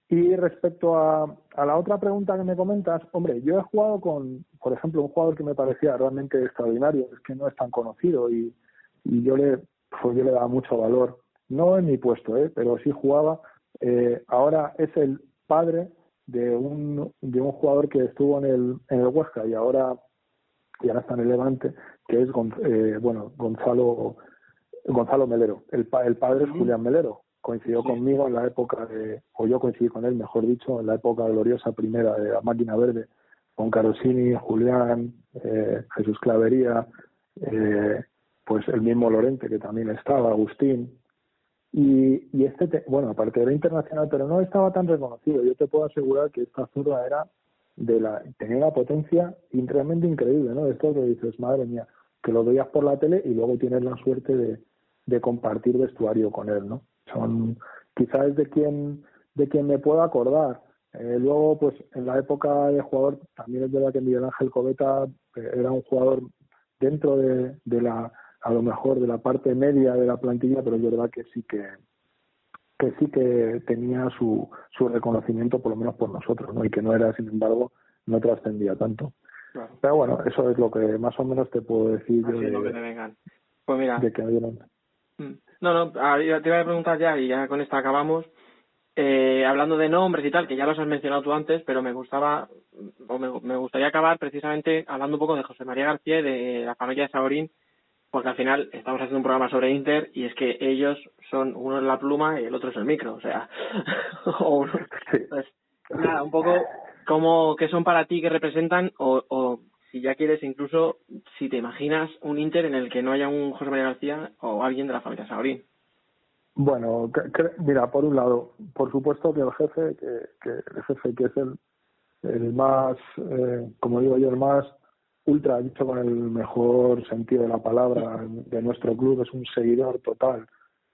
Y respecto a, a la otra pregunta que me comentas, hombre, yo he jugado con, por ejemplo, un jugador que me parecía realmente extraordinario, es que no es tan conocido y, y yo le pues yo le daba mucho valor, no en mi puesto, ¿eh? pero sí jugaba. Eh, ahora es el padre de un, de un jugador que estuvo en el, en el Huesca y ahora, y ahora está en el Levante, que es eh, bueno, Gonzalo, Gonzalo Melero. El, el padre es Julián Melero, coincidió conmigo en la época de, o yo coincidí con él, mejor dicho, en la época gloriosa primera de la máquina verde, con Carosini, Julián, eh, Jesús Clavería, eh, pues el mismo Lorente que también estaba, Agustín. Y, y este, bueno, aparte era internacional, pero no estaba tan reconocido. Yo te puedo asegurar que esta zurda era de la tenía una potencia realmente increíble, ¿no? Esto que dices, madre mía, que lo veías por la tele y luego tienes la suerte de, de compartir vestuario con él, ¿no? Son quizás de quien de quien me puedo acordar. Eh, luego, pues en la época de jugador, también es verdad que Miguel Ángel Coveta eh, era un jugador dentro de, de la, a lo mejor de la parte media de la plantilla, pero es verdad que sí que que sí que tenía su, su reconocimiento por lo menos por nosotros, ¿no? Y que no era, sin embargo, no trascendía tanto. Pero bueno, eso es lo que más o menos te puedo decir de, lo que te vengan. Pues mira. De que. No, no, te iba a preguntar ya y ya con esta acabamos. Eh, hablando de nombres y tal, que ya los has mencionado tú antes, pero me gustaba, o me, me gustaría acabar precisamente hablando un poco de José María García y de la familia de Saborín, porque al final estamos haciendo un programa sobre Inter y es que ellos son uno es la pluma y el otro es el micro, o sea, o pues, nada, un poco como qué son para ti, qué representan o, o si ya quieres incluso si te imaginas un Inter en el que no haya un José María García o alguien de la familia Saborín. Bueno, mira, por un lado, por supuesto que el jefe, que, que el jefe que es el, el más, eh, como digo yo, el más ultra, dicho con el mejor sentido de la palabra, de nuestro club, es un seguidor total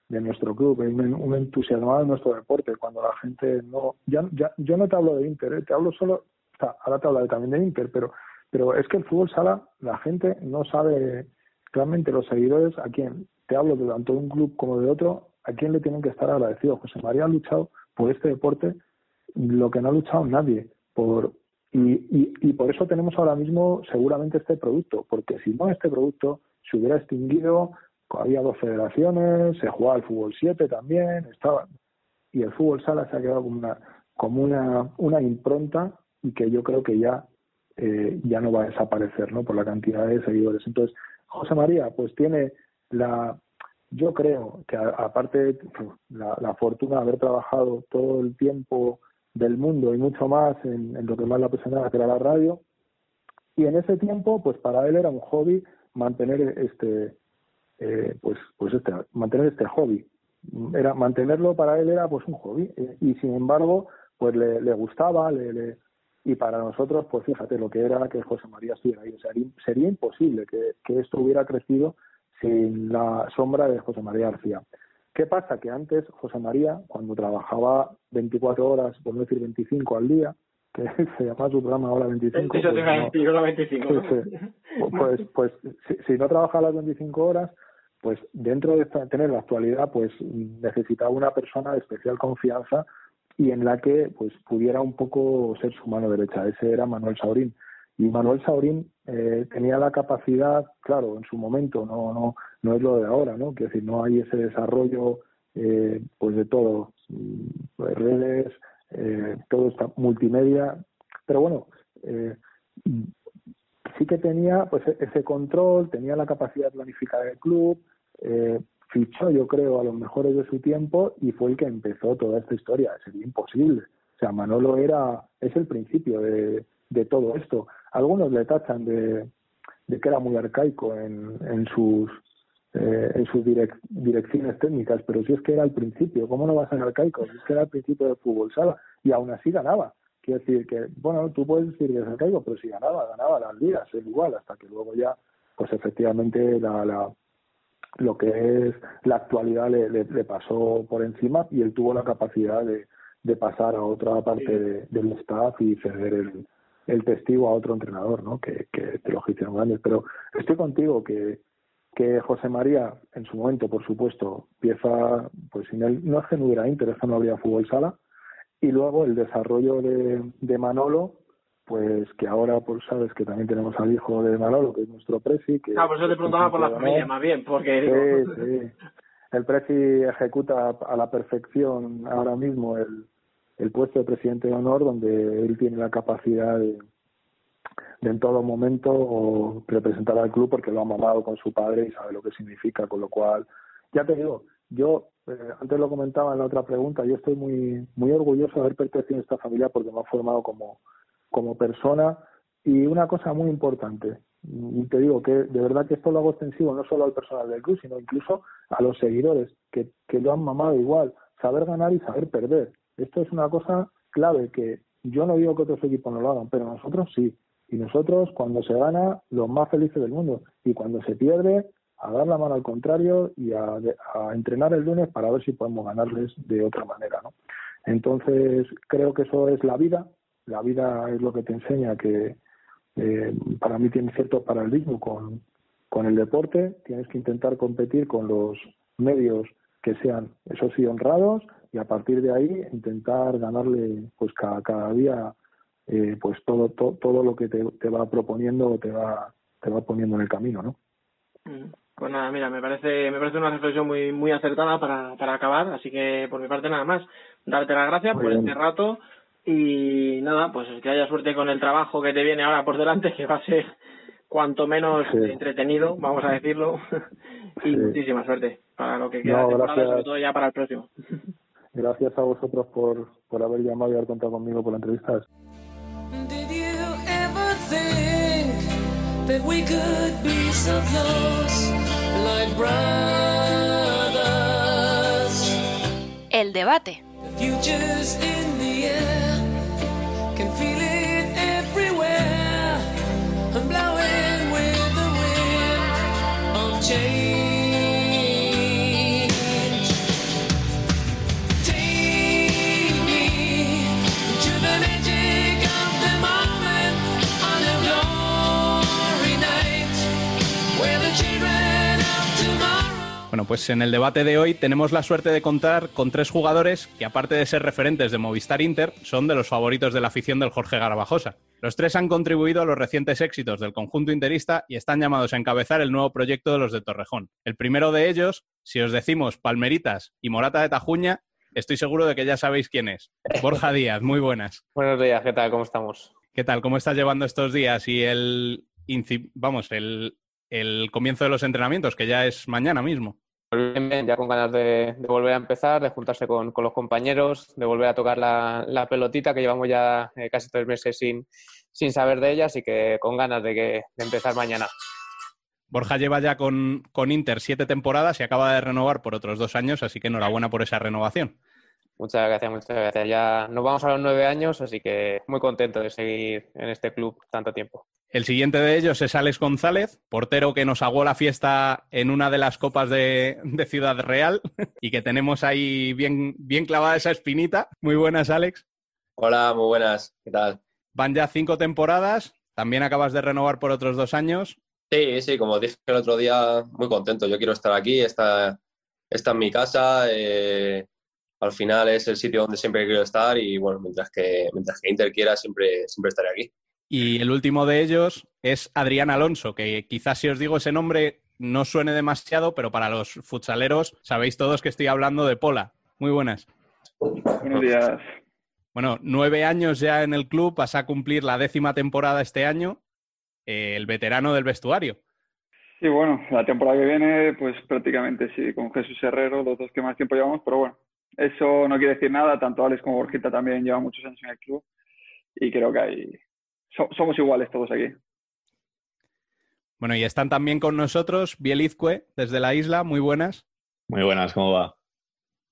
de nuestro club, un, un entusiasmado de nuestro deporte, cuando la gente no, ya, ya, yo no te hablo de Inter, ¿eh? te hablo solo, o sea, ahora te hablo también de Inter, pero, pero es que el fútbol sala, la gente no sabe realmente los seguidores a quién, te hablo de tanto de un club como de otro, a quién le tienen que estar agradecidos. José María ha luchado por este deporte lo que no ha luchado nadie, por y, y, y, por eso tenemos ahora mismo seguramente este producto, porque si no este producto se hubiera extinguido, había dos federaciones, se jugaba el fútbol 7 también, estaba y el fútbol sala se ha quedado como una como una, una impronta y que yo creo que ya eh, ya no va a desaparecer, ¿no? Por la cantidad de seguidores. Entonces José María, pues tiene la yo creo que aparte la, la fortuna de haber trabajado todo el tiempo del mundo y mucho más en, lo que más la apasionaba, que era la radio. Y en ese tiempo, pues para él era un hobby mantener este, eh, pues, pues este, mantener este hobby. Era mantenerlo para él era pues un hobby y sin embargo, pues le, le gustaba, le, le, y para nosotros, pues fíjate lo que era que José María estuviera ahí. sería, sería imposible que, que esto hubiera crecido sin la sombra de José María García. ¿Qué pasa? Que antes José María, cuando trabajaba 24 horas, por no decir 25 al día, que se llama su programa ahora 25. Eso te no, 25. Pues, pues, si, no trabajaba las 25 horas, pues dentro de tener la actualidad, pues necesitaba una persona de especial confianza y en la que pues pudiera un poco ser su mano derecha. Ese era Manuel Saurín. Y Manuel Saurín eh, tenía la capacidad, claro, en su momento, no, no, no es lo de ahora, ¿no? Quiero decir, no hay ese desarrollo, eh, pues de todo, mm, redes, eh, todo está multimedia, pero bueno, sí que tenía pues ese control, tenía la capacidad de planificar el club, fichó yo creo a los mejores de su tiempo y fue el que empezó toda esta historia, sería imposible. O sea, Manolo era, es el principio de, de todo esto. Algunos le tachan de, de que era muy arcaico en, en sus eh, en sus direcciones técnicas, pero si es que era el principio, ¿cómo no va a ser arcaico? Si es que era el principio del fútbol sala y aún así ganaba. Quiero decir que, bueno, tú puedes decir que es arcaico, pero si ganaba, ganaba las ligas, es igual, hasta que luego ya, pues efectivamente la, la lo que es la actualidad le, le, pasó por encima y él tuvo la capacidad de, de pasar a otra parte del staff y ceder el, el testigo a otro entrenador, ¿no? Que, que te lo hicieron grandes. Pero estoy contigo que, que José María, en su momento, por supuesto, empieza, pues sin él no es que no hubiera Inter, no habría fútbol sala. Y luego el desarrollo de, de Manolo, pues que ahora pues sabes que también tenemos al hijo de Manolo, que es nuestro presi. Que, ah, por eso te preguntaba por la familia, más bien, porque... Sí, sí. El presi ejecuta a la perfección ahora mismo el, el puesto de presidente de honor donde él tiene la capacidad de, en todo momento representar al club porque lo ha mamado con su padre y sabe lo que significa, con lo cual, ya te digo, yo eh, antes lo comentaba en la otra pregunta, yo estoy muy muy orgulloso de haber pertenecido a esta familia porque me ha formado como, como persona y una cosa muy importante, y te digo que de verdad que esto lo hago extensivo no solo al personal del club, sino incluso a los seguidores que, que lo han mamado igual, saber ganar y saber perder. Esto es una cosa clave que yo no digo que otros equipos no lo hagan, pero nosotros sí. Y nosotros, cuando se gana, los más felices del mundo. Y cuando se pierde, a dar la mano al contrario y a, entrenar el lunes para ver si podemos ganarles de otra manera, ¿no? Entonces, creo que eso es la vida. La vida es lo que te enseña que eh, para mí tiene cierto paralelismo con, con el deporte. Tienes que intentar competir con los medios que sean, eso sí, honrados y a partir de ahí intentar ganarle pues cada, cada día eh, pues todo, todo lo que te, te va proponiendo o te va, te va poniendo en el camino, ¿no? Mm. Pues nada, mira, me parece, me parece una reflexión muy, muy acertada para, para acabar, así que por mi parte nada más, darte las gracias por este rato y nada, pues que haya suerte con el trabajo que te viene ahora por delante, que va a ser cuanto menos entretenido, vamos a decirlo, y muchísima suerte para lo que queda no, sobre todo ya para el próximo. Gracias a vosotros por, por haber llamado y haber contado conmigo por la entrevista. El debate. Bueno, pues en el debate de hoy tenemos la suerte de contar con tres jugadores que, aparte de ser referentes de Movistar Inter, son de los favoritos de la afición del Jorge Garbajosa. Los tres han contribuido a los recientes éxitos del conjunto interista y están llamados a encabezar el nuevo proyecto de los de Torrejón. El primero de ellos, si os decimos Palmeritas y Morata de Tajuña, estoy seguro de que ya sabéis quién es. Borja Díaz, muy buenas. Buenos días, ¿qué tal? ¿Cómo estamos? ¿Qué tal? ¿Cómo estás llevando estos días y el, vamos, el, el comienzo de los entrenamientos, que ya es mañana mismo? Bien, ya con ganas de, volver a empezar, de juntarse con, los compañeros, de volver a tocar la, pelotita que llevamos ya eh, casi tres meses sin, sin saber de ella, así que con ganas de, que, empezar mañana. Borja lleva ya con, con, Inter siete temporadas y acaba de renovar por otros dos años, así que enhorabuena por esa renovación. Muchas gracias, muchas gracias. Ya nos vamos a los nueve años, así que muy contento de seguir en este club tanto tiempo. El siguiente de ellos es Alex González, portero que nos aguó la fiesta en una de las copas de, Ciudad Real y que tenemos ahí bien, bien clavada esa espinita. Muy buenas, Alex. Hola, muy buenas. ¿Qué tal? Van ya cinco temporadas. También acabas de renovar por otros dos años. Sí, sí, como dije el otro día, muy contento. Yo quiero estar aquí, está, está en mi casa. Eh, al final es el sitio donde siempre quiero estar y bueno, mientras que, mientras que Inter quiera, siempre, siempre estaré aquí. Y el último de ellos es Adrián Alonso, que quizás si os digo ese nombre no suene demasiado, pero para los futsaleros sabéis todos que estoy hablando de Pola. Muy buenas. Buenos días. Bueno, nueve años ya en el club, vas a cumplir la décima temporada este año, eh, el veterano del vestuario. Sí, bueno, la temporada que viene, pues prácticamente sí, con Jesús Herrero, los dos que más tiempo llevamos, pero bueno, eso no quiere decir nada, tanto Alex como Borjita también llevan muchos años en el club y creo que hay, somos iguales todos aquí. Bueno, y están también con nosotros Bielizque, desde la isla. Muy buenas. Muy buenas, ¿cómo va?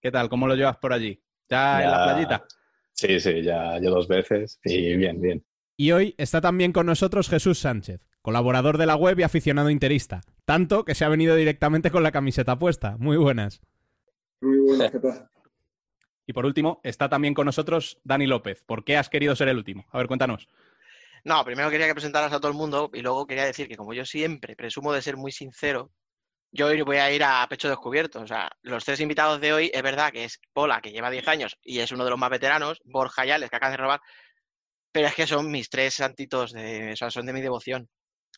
¿Qué tal? ¿Cómo lo llevas por allí? ¿Ya, en la playita? Sí, sí, ya, ya dos veces y bien, bien. Y hoy está también con nosotros Jesús Sánchez, colaborador de la web y aficionado interista. Tanto que se ha venido directamente con la camiseta puesta. Muy buenas. Muy buenas, ¿qué tal? Y por último, está también con nosotros Dani López. ¿Por qué has querido ser el último? A ver, cuéntanos. No, primero quería que presentaras a todo el mundo y luego quería decir que como yo siempre presumo de ser muy sincero, yo hoy voy a ir a pecho descubierto. O sea, los tres invitados de hoy es verdad que es Pola, que lleva 10 años y es uno de los más veteranos, Borja Yales, que acaba de robar, pero es que son mis tres santitos, de, o sea, son de mi devoción.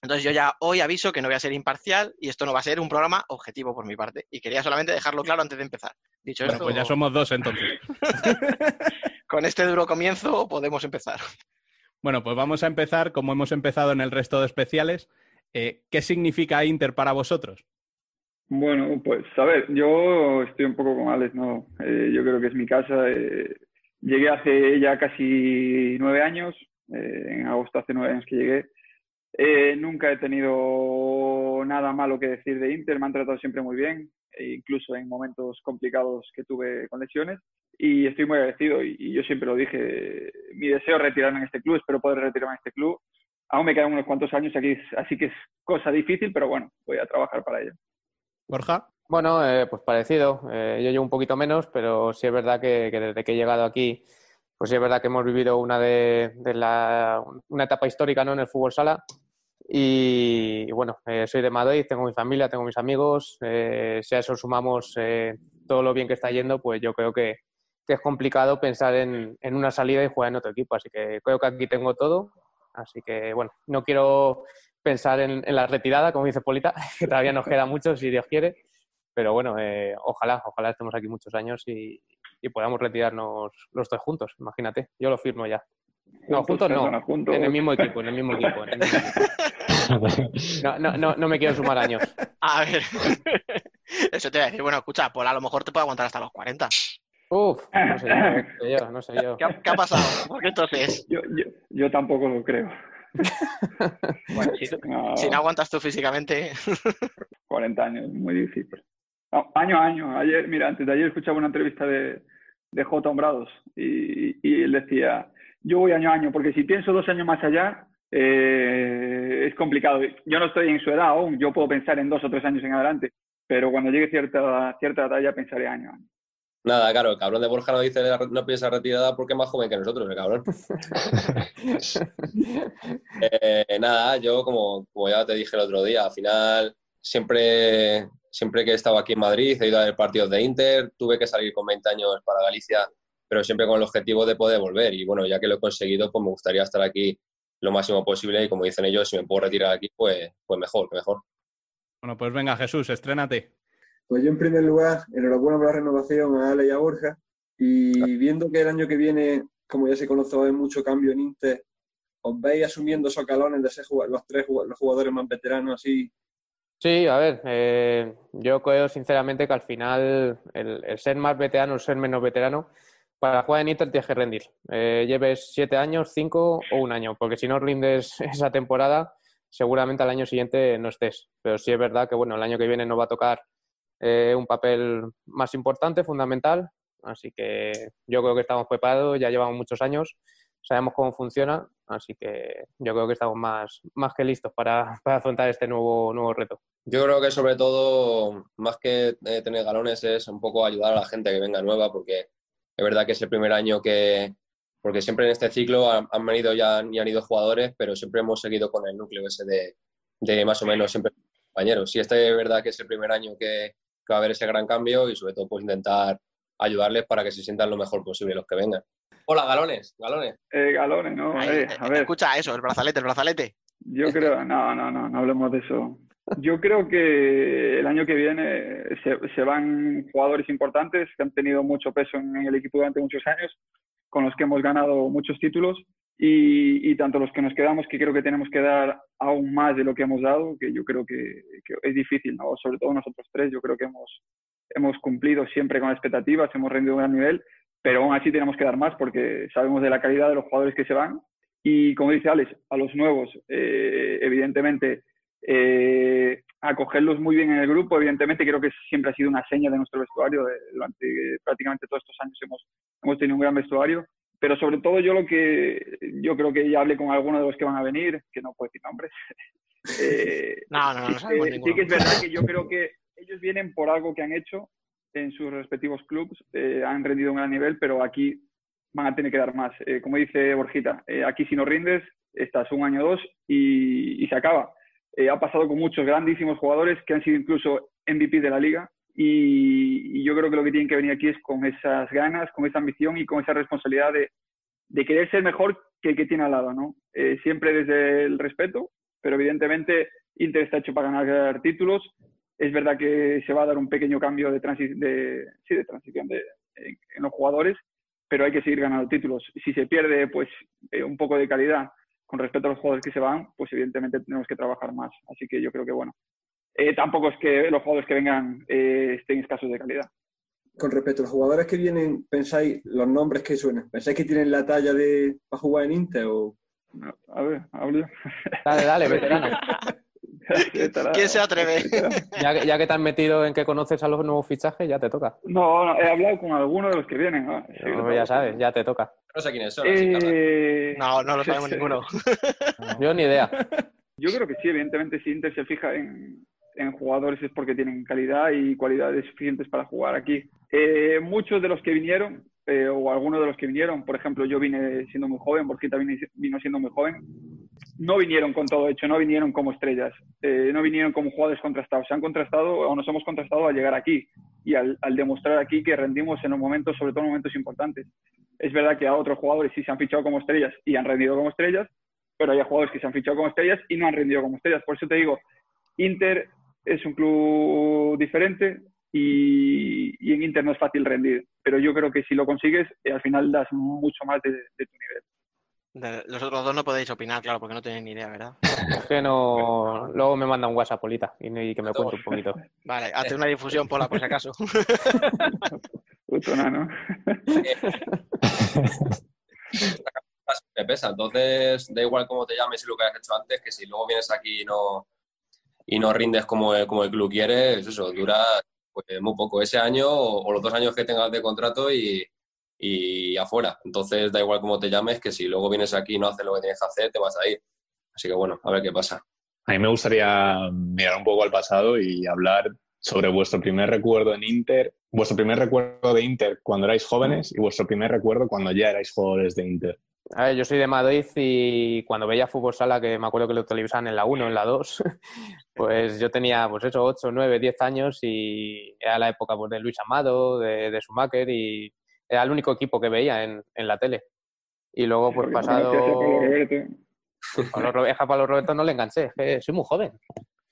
Entonces yo ya hoy aviso que no voy a ser imparcial y esto no va a ser un programa objetivo por mi parte. Y quería solamente dejarlo claro antes de empezar. Dicho bueno, pues ya somos dos entonces. Con este duro comienzo podemos empezar. Bueno, pues vamos a empezar, como hemos empezado en el resto de especiales. Eh, ¿Qué significa Inter para vosotros? Bueno, pues a ver, yo estoy un poco con Alex, ¿no? Eh, yo creo que es mi casa. Eh, llegué hace ya casi nueve años, en agosto hace nueve años que llegué. Nunca he tenido nada malo que decir de Inter, me han tratado siempre muy bien. e incluso en momentos complicados que tuve con lesiones. Y estoy muy agradecido y, yo siempre lo dije, mi deseo es retirarme en este club, espero poder retirarme en este club. Aún me quedan unos cuantos años aquí, así que es cosa difícil, pero bueno, voy a trabajar para ello. Borja. Bueno, eh, pues parecido. Eh, yo llevo un poquito menos, pero sí es verdad que, desde que he llegado aquí, pues sí es verdad que hemos vivido una de, la, una etapa histórica ¿no? en el fútbol sala. Y, bueno, eh, soy de Madrid, tengo mi familia, tengo mis amigos. si a eso sumamos todo lo bien que está yendo, pues yo creo que, es complicado pensar en, en, una salida y jugar en otro equipo. Así que creo que aquí tengo todo. Así que bueno, no quiero pensar en, en la retirada, como dice Polita, que todavía nos queda mucho, si Dios quiere pero bueno, eh, ojalá, ojalá estemos aquí muchos años y, podamos retirarnos los tres juntos, imagínate, yo lo firmo ya. No, juntos no, en el mismo equipo, en el mismo equipo. No, no, no, no, me quiero sumar años. A ver, eso te voy a decir, bueno, escucha, Paul a lo mejor te puede aguantar hasta los 40. Uf, no sé yo, no sé yo. ¿Qué, ha, pasado? ¿Por qué entonces? Yo, yo, yo tampoco lo creo. bueno, si, si, no aguantas tú físicamente. 40 años, muy difícil año a año. Ayer, mira, antes de ayer escuchaba una entrevista de, de J. Hombrados y, y, él decía, yo voy año a año, porque si pienso dos años más allá, eh, es complicado. Yo no estoy en su edad aún, yo puedo pensar en dos o tres años en adelante, pero cuando llegue cierta, cierta edad ya pensaré año a año. Nada, claro, el cabrón de Borja no dice no piensa retirada porque es más joven que nosotros, el cabrón. Eh, nada, yo como, como ya te dije el otro día, al final siempre siempre que he estado aquí en Madrid, he ido a ver partidos de Inter, tuve que salir con 20 años para Galicia, pero siempre con el objetivo de poder volver. Y bueno, ya que lo he conseguido, pues me gustaría estar aquí lo máximo posible y como dicen ellos, si me puedo retirar aquí, pues, pues mejor, mejor. Bueno, pues venga, Jesús, estrénate. Pues yo en primer lugar, enhorabuena por la renovación a Ale y a Borja. Y viendo que el año que viene, como ya se conoce, hay mucho cambio en Inter, ¿os veis asumiendo esos calones de ser los tres los jugadores más veteranos así Sí, a ver, eh, yo creo sinceramente que al final el, ser más veterano, el ser menos veterano, para jugar en Inter tienes que rendir. Eh, lleves siete años, cinco o un año, porque si no rindes esa temporada, seguramente al año siguiente no estés. Pero sí es verdad que bueno, el año que viene nos va a tocar eh, un papel más importante, fundamental. Así que yo creo que estamos preparados, ya llevamos muchos años sabemos cómo funciona, así que yo creo que estamos más, más que listos para, para afrontar este nuevo, nuevo reto. Yo creo que sobre todo, más que eh, tener galones, es un poco ayudar a la gente que venga nueva, porque es verdad que es el primer año que, porque siempre en este ciclo han, venido ya y han ido jugadores, pero siempre hemos seguido con el núcleo ese de, de más o menos siempre compañeros. Y este es verdad que es el primer año que, que va a haber ese gran cambio y sobre todo pues intentar ayudarles para que se sientan lo mejor posible los que vengan. Hola, galones, galones. Eh, galones, no, eh, a ver. Escucha eso, el brazalete, el brazalete. Yo creo, no, no, no, no hablemos de eso. Yo creo que el año que viene se, van jugadores importantes que han tenido mucho peso en el equipo durante muchos años, con los que hemos ganado muchos títulos y, tanto los que nos quedamos, que creo que tenemos que dar aún más de lo que hemos dado, que yo creo que, es difícil, ¿no? sobre todo nosotros tres, yo creo que hemos, hemos cumplido siempre con expectativas, hemos rendido un gran nivel pero aún así tenemos que dar más porque sabemos de la calidad de los jugadores que se van. Y como dice Alex, a los nuevos, eh, evidentemente, eh, acogerlos muy bien en el grupo, evidentemente creo que siempre ha sido una seña de nuestro vestuario, durante prácticamente todos estos años hemos, hemos tenido un gran vestuario, pero sobre todo yo lo que, yo creo que ya hablé con algunos de los que van a venir, que no puedo decir nombres, eh, no, no, no, sí que es verdad que yo creo que ellos vienen por algo que han hecho en sus respectivos clubes eh, han rendido un gran nivel, pero aquí van a tener que dar más. Eh, como dice Borjita, eh, aquí si no rindes, estás un año o dos y, se acaba. ha pasado con muchos grandísimos jugadores que han sido incluso MVP de la liga y, yo creo que lo que tienen que venir aquí es con esas ganas, con esa ambición y con esa responsabilidad de, de querer ser mejor que el que tiene al lado, ¿no? siempre desde el respeto, pero evidentemente Inter está hecho para ganar títulos, es verdad que se va a dar un pequeño cambio de, de, sí, de transición de, en, los jugadores, pero hay que seguir ganando títulos. Si se pierde pues eh, un poco de calidad con respecto a los jugadores que se van, pues evidentemente tenemos que trabajar más. Así que yo creo que bueno, eh, tampoco es que los jugadores que vengan eh, estén escasos de calidad. Con respecto a los jugadores que vienen, ¿pensáis los nombres que suenan? ¿Pensáis que tienen la talla de para jugar en Inter o...? A ver, hablo. Dale, dale, veterano. ¿Quién se atreve? ya, que, ya que te has metido en que conoces a los nuevos fichajes, ya te toca. No, no he hablado con algunos de los que vienen. ¿no? Sí, ya sabes, ya te toca. No sé quiénes son. Eh... No, no lo sabemos ninguno. Yo ni idea. Yo creo que sí, evidentemente, si Inter se fija en, en jugadores es porque tienen calidad y cualidades suficientes para jugar aquí. Eh, muchos de los que vinieron, eh, o algunos de los que vinieron, por ejemplo, yo vine siendo muy joven, Borjita vino, vino siendo muy joven, no vinieron con todo hecho, no vinieron como estrellas, eh, no vinieron como jugadores contrastados, se han contrastado o nos hemos contrastado al llegar aquí y al, demostrar aquí que rendimos en los momentos, sobre todo en momentos importantes. Es verdad que a otros jugadores sí se han fichado como estrellas y han rendido como estrellas, pero hay jugadores que se han fichado como estrellas y no han rendido como estrellas. Por eso te digo, Inter es un club diferente y, en Inter no es fácil rendir. Pero yo creo que si lo consigues, eh, al final das mucho más de tu nivel. De los otros dos no podéis opinar, claro, porque no tenéis ni idea, ¿verdad? Es que no. Luego me manda un WhatsApp, Polita, y, y que me cuente un poquito. Vale, hazte una difusión, Pola, por si acaso. Puto nano. me pesa, entonces da igual cómo te llames y lo que has hecho antes, que si luego vienes aquí y no, y no rindes como el, como el club quiere, eso dura pues, muy poco, ese año o, o, los dos años que tengas de contrato y, y afuera. Entonces da igual cómo te llames, que si luego vienes aquí y no haces lo que tienes que hacer, te vas a ir. Así que bueno, a ver qué pasa. A mí me gustaría mirar un poco al pasado y hablar sobre vuestro primer recuerdo en Inter, vuestro primer recuerdo de Inter cuando erais jóvenes y vuestro primer recuerdo cuando ya erais jugadores de Inter. A ver, yo soy de Madrid y cuando veía fútbol sala, que me acuerdo que lo televisaban en la 1, en la 2, pues yo tenía, pues eso, 8, 9, 10 años y era la época pues, de Luis Amado, de, de Schumacher y era el único equipo que veía en, en la tele. Y luego, pues pasado... Pablo, a Pablo Roberto no le enganché, soy muy joven.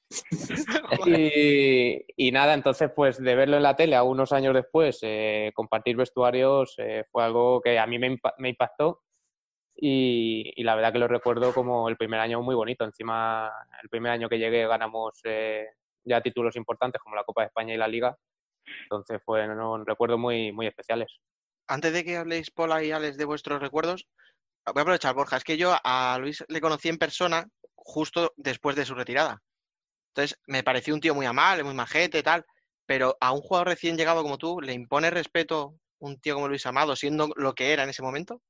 y, y, nada, entonces, pues de verlo en la tele a unos años después, eh, compartir vestuarios eh, fue algo que a mí me, me impactó y, y, la verdad que lo recuerdo como el primer año muy bonito. Encima, el primer año que llegué ganamos eh, ya títulos importantes como la Copa de España y la Liga. Entonces, fueron no, recuerdos muy, muy especiales. Antes de que habléis, Pola y Alex, de vuestros recuerdos, voy a aprovechar, Borja. Es que yo a Luis le conocí en persona justo después de su retirada. Entonces, me pareció un tío muy amable, muy majete, tal. Pero a un jugador recién llegado como tú, ¿le impone respeto un tío como Luis Amado, siendo lo que era en ese momento?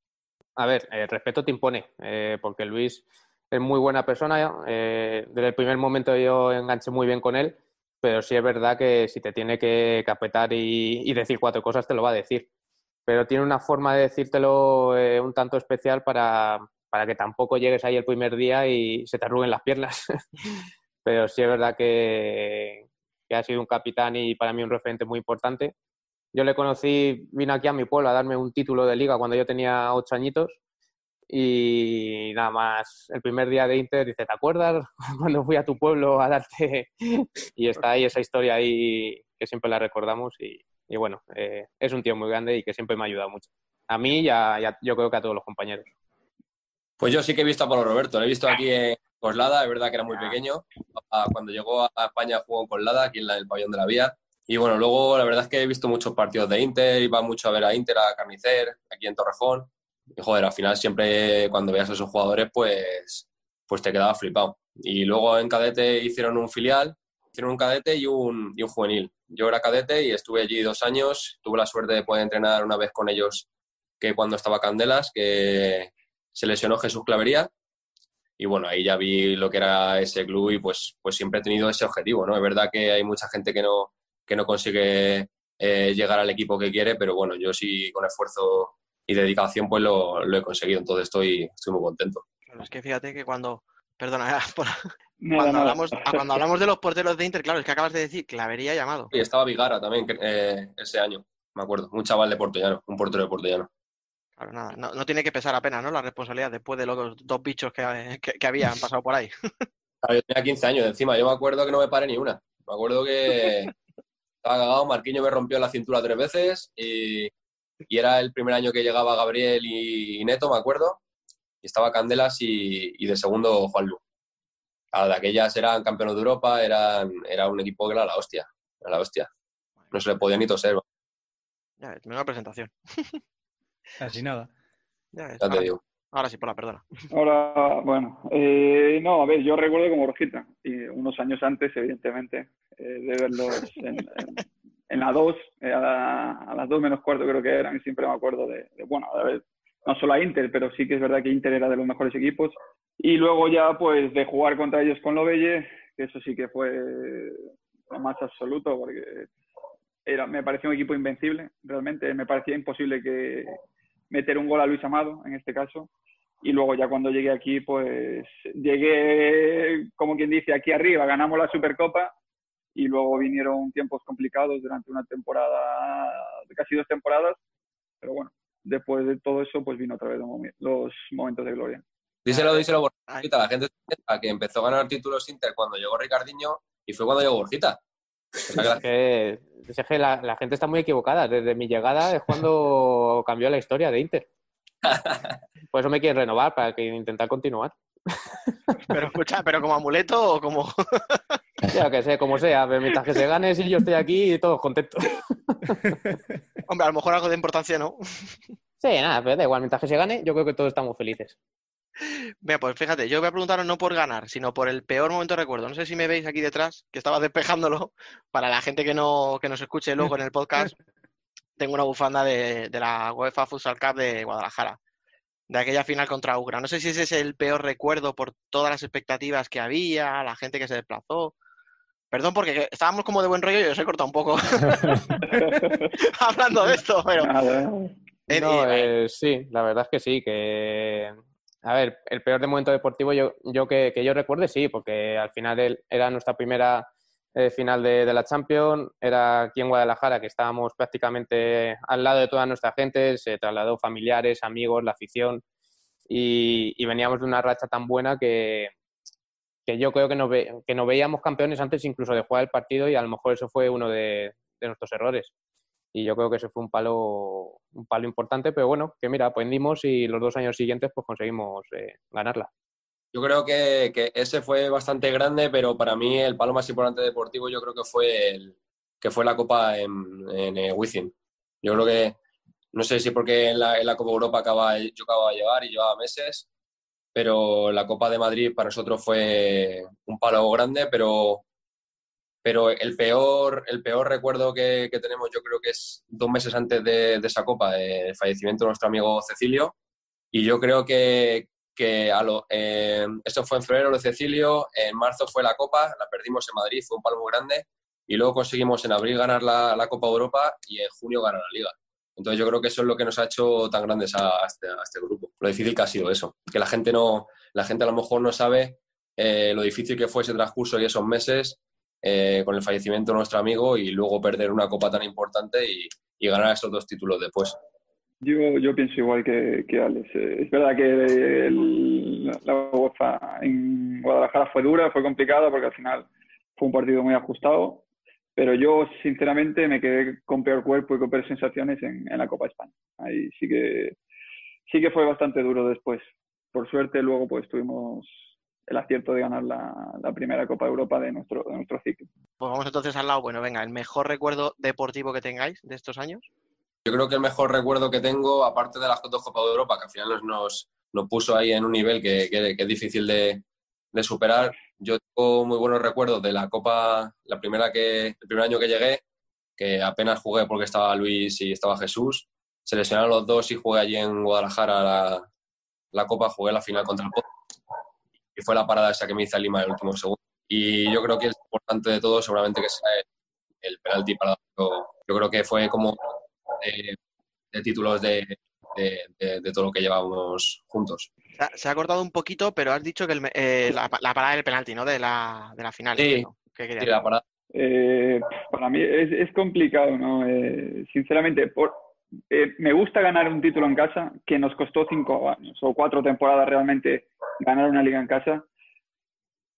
A ver, el respeto te impone, eh, porque Luis es muy buena persona. Eh, desde el primer momento yo enganché muy bien con él, pero sí es verdad que si te tiene que capetar y decir cuatro cosas, te lo va a decir. Pero tiene una forma de decírtelo eh, un tanto especial para, para que tampoco llegues ahí el primer día y se te arruguen las piernas. pero sí es verdad que, que ha sido un capitán y para mí un referente muy importante. Yo le conocí, vino aquí a mi pueblo a darme un título de liga cuando yo tenía ocho añitos y nada más el primer día de Inter dice, ¿te acuerdas cuando fui a tu pueblo a darte? y está ahí esa historia ahí que siempre la recordamos y, y bueno, eh, es un tío muy grande y que siempre me ha ayudado mucho. A mí y, a, y a, yo creo que a todos los compañeros. Pues yo sí que he visto a Pablo Roberto, lo he visto aquí en Coslada, es verdad que era muy pequeño. Cuando llegó a España jugó en Coslada, aquí en el pabellón de la Vía. Y bueno, luego la verdad es que he visto muchos partidos de Inter, iba mucho a ver a Inter, a Carnicer, aquí en Torrejón. Y joder, al final siempre cuando veías a esos jugadores, pues, pues te quedaba flipado. Y luego en cadete hicieron un filial, hicieron un cadete y un, y un juvenil. Yo era cadete y estuve allí dos años. Tuve la suerte de poder entrenar una vez con ellos que cuando estaba Candelas, que se lesionó Jesús Clavería. Y bueno, ahí ya vi lo que era ese club y pues, pues siempre he tenido ese objetivo, ¿no? Es verdad que hay mucha gente que no, que no consigue eh, llegar al equipo que quiere, pero bueno, yo sí con esfuerzo y dedicación pues lo, lo he conseguido, entonces estoy, estoy muy contento. Claro, es que fíjate que cuando, perdona, por, nada, cuando, nada. Hablamos, cuando hablamos de los porteros de Inter, claro, es que acabas de decir Clavería llamado. Y estaba Vigara también eh, ese año, me acuerdo, un chaval de Portellano, un portero de Portellano. Claro, nada, no, no, tiene que pesar apenas, ¿no? La responsabilidad después de los dos bichos que, que, que habían pasado por ahí. Claro, yo tenía 15 años encima, yo me acuerdo que no me paré ni una. Me acuerdo que estaba cagado, Marquinho me rompió la cintura tres veces y, y, era el primer año que llegaba Gabriel y Neto, me acuerdo, y estaba Candelas y, y de segundo Juan Lu. A de aquellas eran campeones de Europa, eran, era un equipo que era la hostia, era la hostia. No se le podía ni toser. Ya, menuda presentación. Casi nada. Ya, ya te digo. Ahora sí, por la perdona. Ahora, bueno, eh, no, a ver, yo recuerdo como Rojita, y unos años antes, evidentemente, eh, de verlos en, en, la 2, eh, a, las 2 menos cuarto creo que eran, y siempre me acuerdo de, bueno, a ver, no solo a Inter, pero sí que es verdad que Inter era de los mejores equipos. Y luego ya, pues, de jugar contra ellos con Lovelle, que eso sí que fue lo más absoluto, porque era, me parecía un equipo invencible, realmente me parecía imposible que meter un gol a Luis Amado, en este caso. Y luego ya cuando llegué aquí, pues llegué, como quien dice, aquí arriba, ganamos la Supercopa y luego vinieron tiempos complicados durante una temporada, casi dos temporadas, pero bueno, después de todo eso, pues vino otra vez los momentos de gloria. Díselo, díselo, Borjita. La gente que empezó a ganar títulos Inter cuando llegó Ricardiño y fue cuando llegó Borjita. Es que, es que la, gente está muy equivocada. Desde mi llegada es cuando cambió la historia de Inter. Por eso me quieren renovar, para que intentar continuar. Pero escucha, ¿pero como amuleto o como...? ya que sé, como sea. Mientras que se gane, si yo estoy aquí, todos contentos. Hombre, a lo mejor algo de importancia, ¿no? Sí, nada, pero da igual. Mientras que se gane, yo creo que todos estamos felices. Mira, pues fíjate, yo voy a preguntaros no por ganar, sino por el peor momento de recuerdo. No sé si me veis aquí detrás, que estaba despejándolo, para la gente que no que nos escuche luego en el podcast. Tengo una bufanda de, la UEFA Futsal Cup de Guadalajara, de aquella final contra Ugra. No sé si ese es el peor recuerdo por todas las expectativas que había, la gente que se desplazó. Perdón, porque estábamos como de buen rollo y os he cortado un poco hablando de esto, pero... Eh, sí, la verdad es que sí, que a ver, el peor de momento deportivo yo, yo que, yo recuerde sí, porque al final era nuestra primera eh, final de, la Champions, era aquí en Guadalajara que estábamos prácticamente al lado de toda nuestra gente, se trasladó familiares, amigos, la afición y, veníamos de una racha tan buena que, que yo creo que nos, que nos veíamos campeones antes incluso de jugar el partido y a lo mejor eso fue uno de nuestros errores y yo creo que ese fue un palo, un palo importante, pero bueno, que mira, aprendimos y los dos años siguientes pues conseguimos eh, ganarla. Yo creo que, que, ese fue bastante grande, pero para mí el palo más importante deportivo yo creo que fue, el, que fue la Copa en, en eh, Yo creo que, no sé si porque en la, en la Copa Europa acaba, yo acababa de llevar y llevaba meses, pero la Copa de Madrid para nosotros fue un palo grande, pero pero el peor, el peor recuerdo que, tenemos yo creo que es dos meses antes de, esa copa, el fallecimiento de nuestro amigo Cecilio. Y yo creo que, que lo, eh, eso fue en febrero de Cecilio, en marzo fue la copa, la perdimos en Madrid, fue un palo muy grande. Y luego conseguimos en abril ganar la, la Copa Europa y en junio ganar la Liga. Entonces yo creo que eso es lo que nos ha hecho tan grandes a, este, a, este, grupo. Lo difícil que ha sido eso, que la gente no, la gente a lo mejor no sabe eh, lo difícil que fue ese transcurso y esos meses eh, con el fallecimiento de nuestro amigo y luego perder una copa tan importante y, ganar esos dos títulos después. Yo, yo pienso igual que, que Alex. Eh, es verdad que la UEFA en Guadalajara fue dura, fue complicada porque al final fue un partido muy ajustado, pero yo sinceramente me quedé con peor cuerpo y con peores sensaciones en, en la Copa España. Ahí sí que, sí que fue bastante duro después. Por suerte luego pues tuvimos el acierto de ganar la, primera Copa de Europa de nuestro, de nuestro ciclo. Pues vamos entonces al lado, bueno, venga, el mejor recuerdo deportivo que tengáis de estos años. Yo creo que el mejor recuerdo que tengo, aparte de las dos Copas de Europa, que al final nos, nos, puso ahí en un nivel que, que, es difícil de, de, superar, yo tengo muy buenos recuerdos de la Copa, la primera que, el primer año que llegué, que apenas jugué porque estaba Luis y estaba Jesús. Se lesionaron los dos y jugué allí en Guadalajara la, Copa, jugué la final contra el Porto que fue la parada esa que me hizo Lima en el último segundo. Y yo creo que es importante de todo seguramente que sea el, penalti para yo, yo creo que fue como de, títulos de, de, todo lo que llevábamos juntos. Se ha, cortado un poquito, pero has dicho que eh, la, parada del penalti, ¿no? De la, de la final. Sí, la parada. Eh, para mí es, es complicado, ¿no? Eh, sinceramente, por, me gusta ganar un título en casa que nos costó cinco años o cuatro temporadas realmente ganar una liga en casa.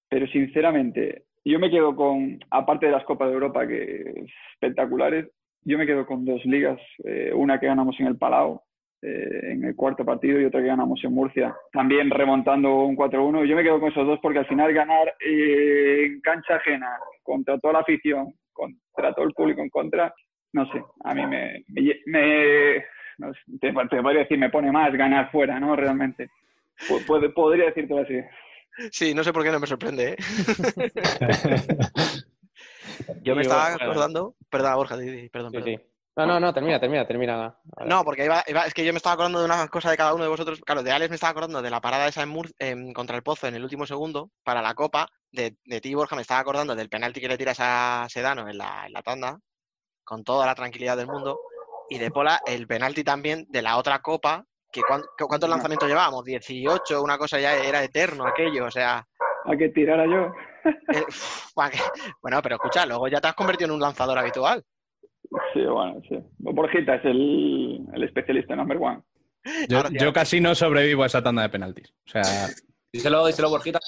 Pero sinceramente, yo me quedo con, aparte de las Copas de Europa, que espectaculares, yo me quedo con dos ligas. Eh, una que ganamos en el Palau, eh, en el cuarto partido, y otra que ganamos en Murcia, también remontando un 4-1. Yo me quedo con esos dos porque al final ganar eh, en cancha ajena, contra toda la afición, contra todo el público en contra, no sé, a mí me, me, no sé, te, te podría decir, me pone más ganar fuera, ¿no? Realmente. Pu- puede- podría decirte así. Sí, no sé por qué no me sorprende, ¿eh? Yo me Y estaba bueno, acordando. Perdona, Borja, perdón. Sí, perdón. sí. No, no, no, termina, termina, termina. No, porque iba, iba- es que yo me estaba acordando de una cosa de cada uno de vosotros. Claro, de Alex me estaba acordando de la parada esa en Mur- en- contra el Pozo en el último segundo para la Copa. De, de ti, Borja, me estaba acordando del penalti que le tiras a Sedano en la, en la tanda, con toda la tranquilidad del mundo. Y de Pola, el penalti también de la otra Copa, que cuán- que- ¿cuántos lanzamientos llevábamos? 18, una cosa ya era eterno aquello, o sea... A que tirara yo. eh, uf, va que- bueno, pero escucha, luego ya te has convertido en un lanzador habitual. Sí, bueno, sí. Borjita es el, el especialista number one. Yo, yo casi no sobrevivo a esa tanda de penaltis. O sea, Díselo, díselo, Borjita.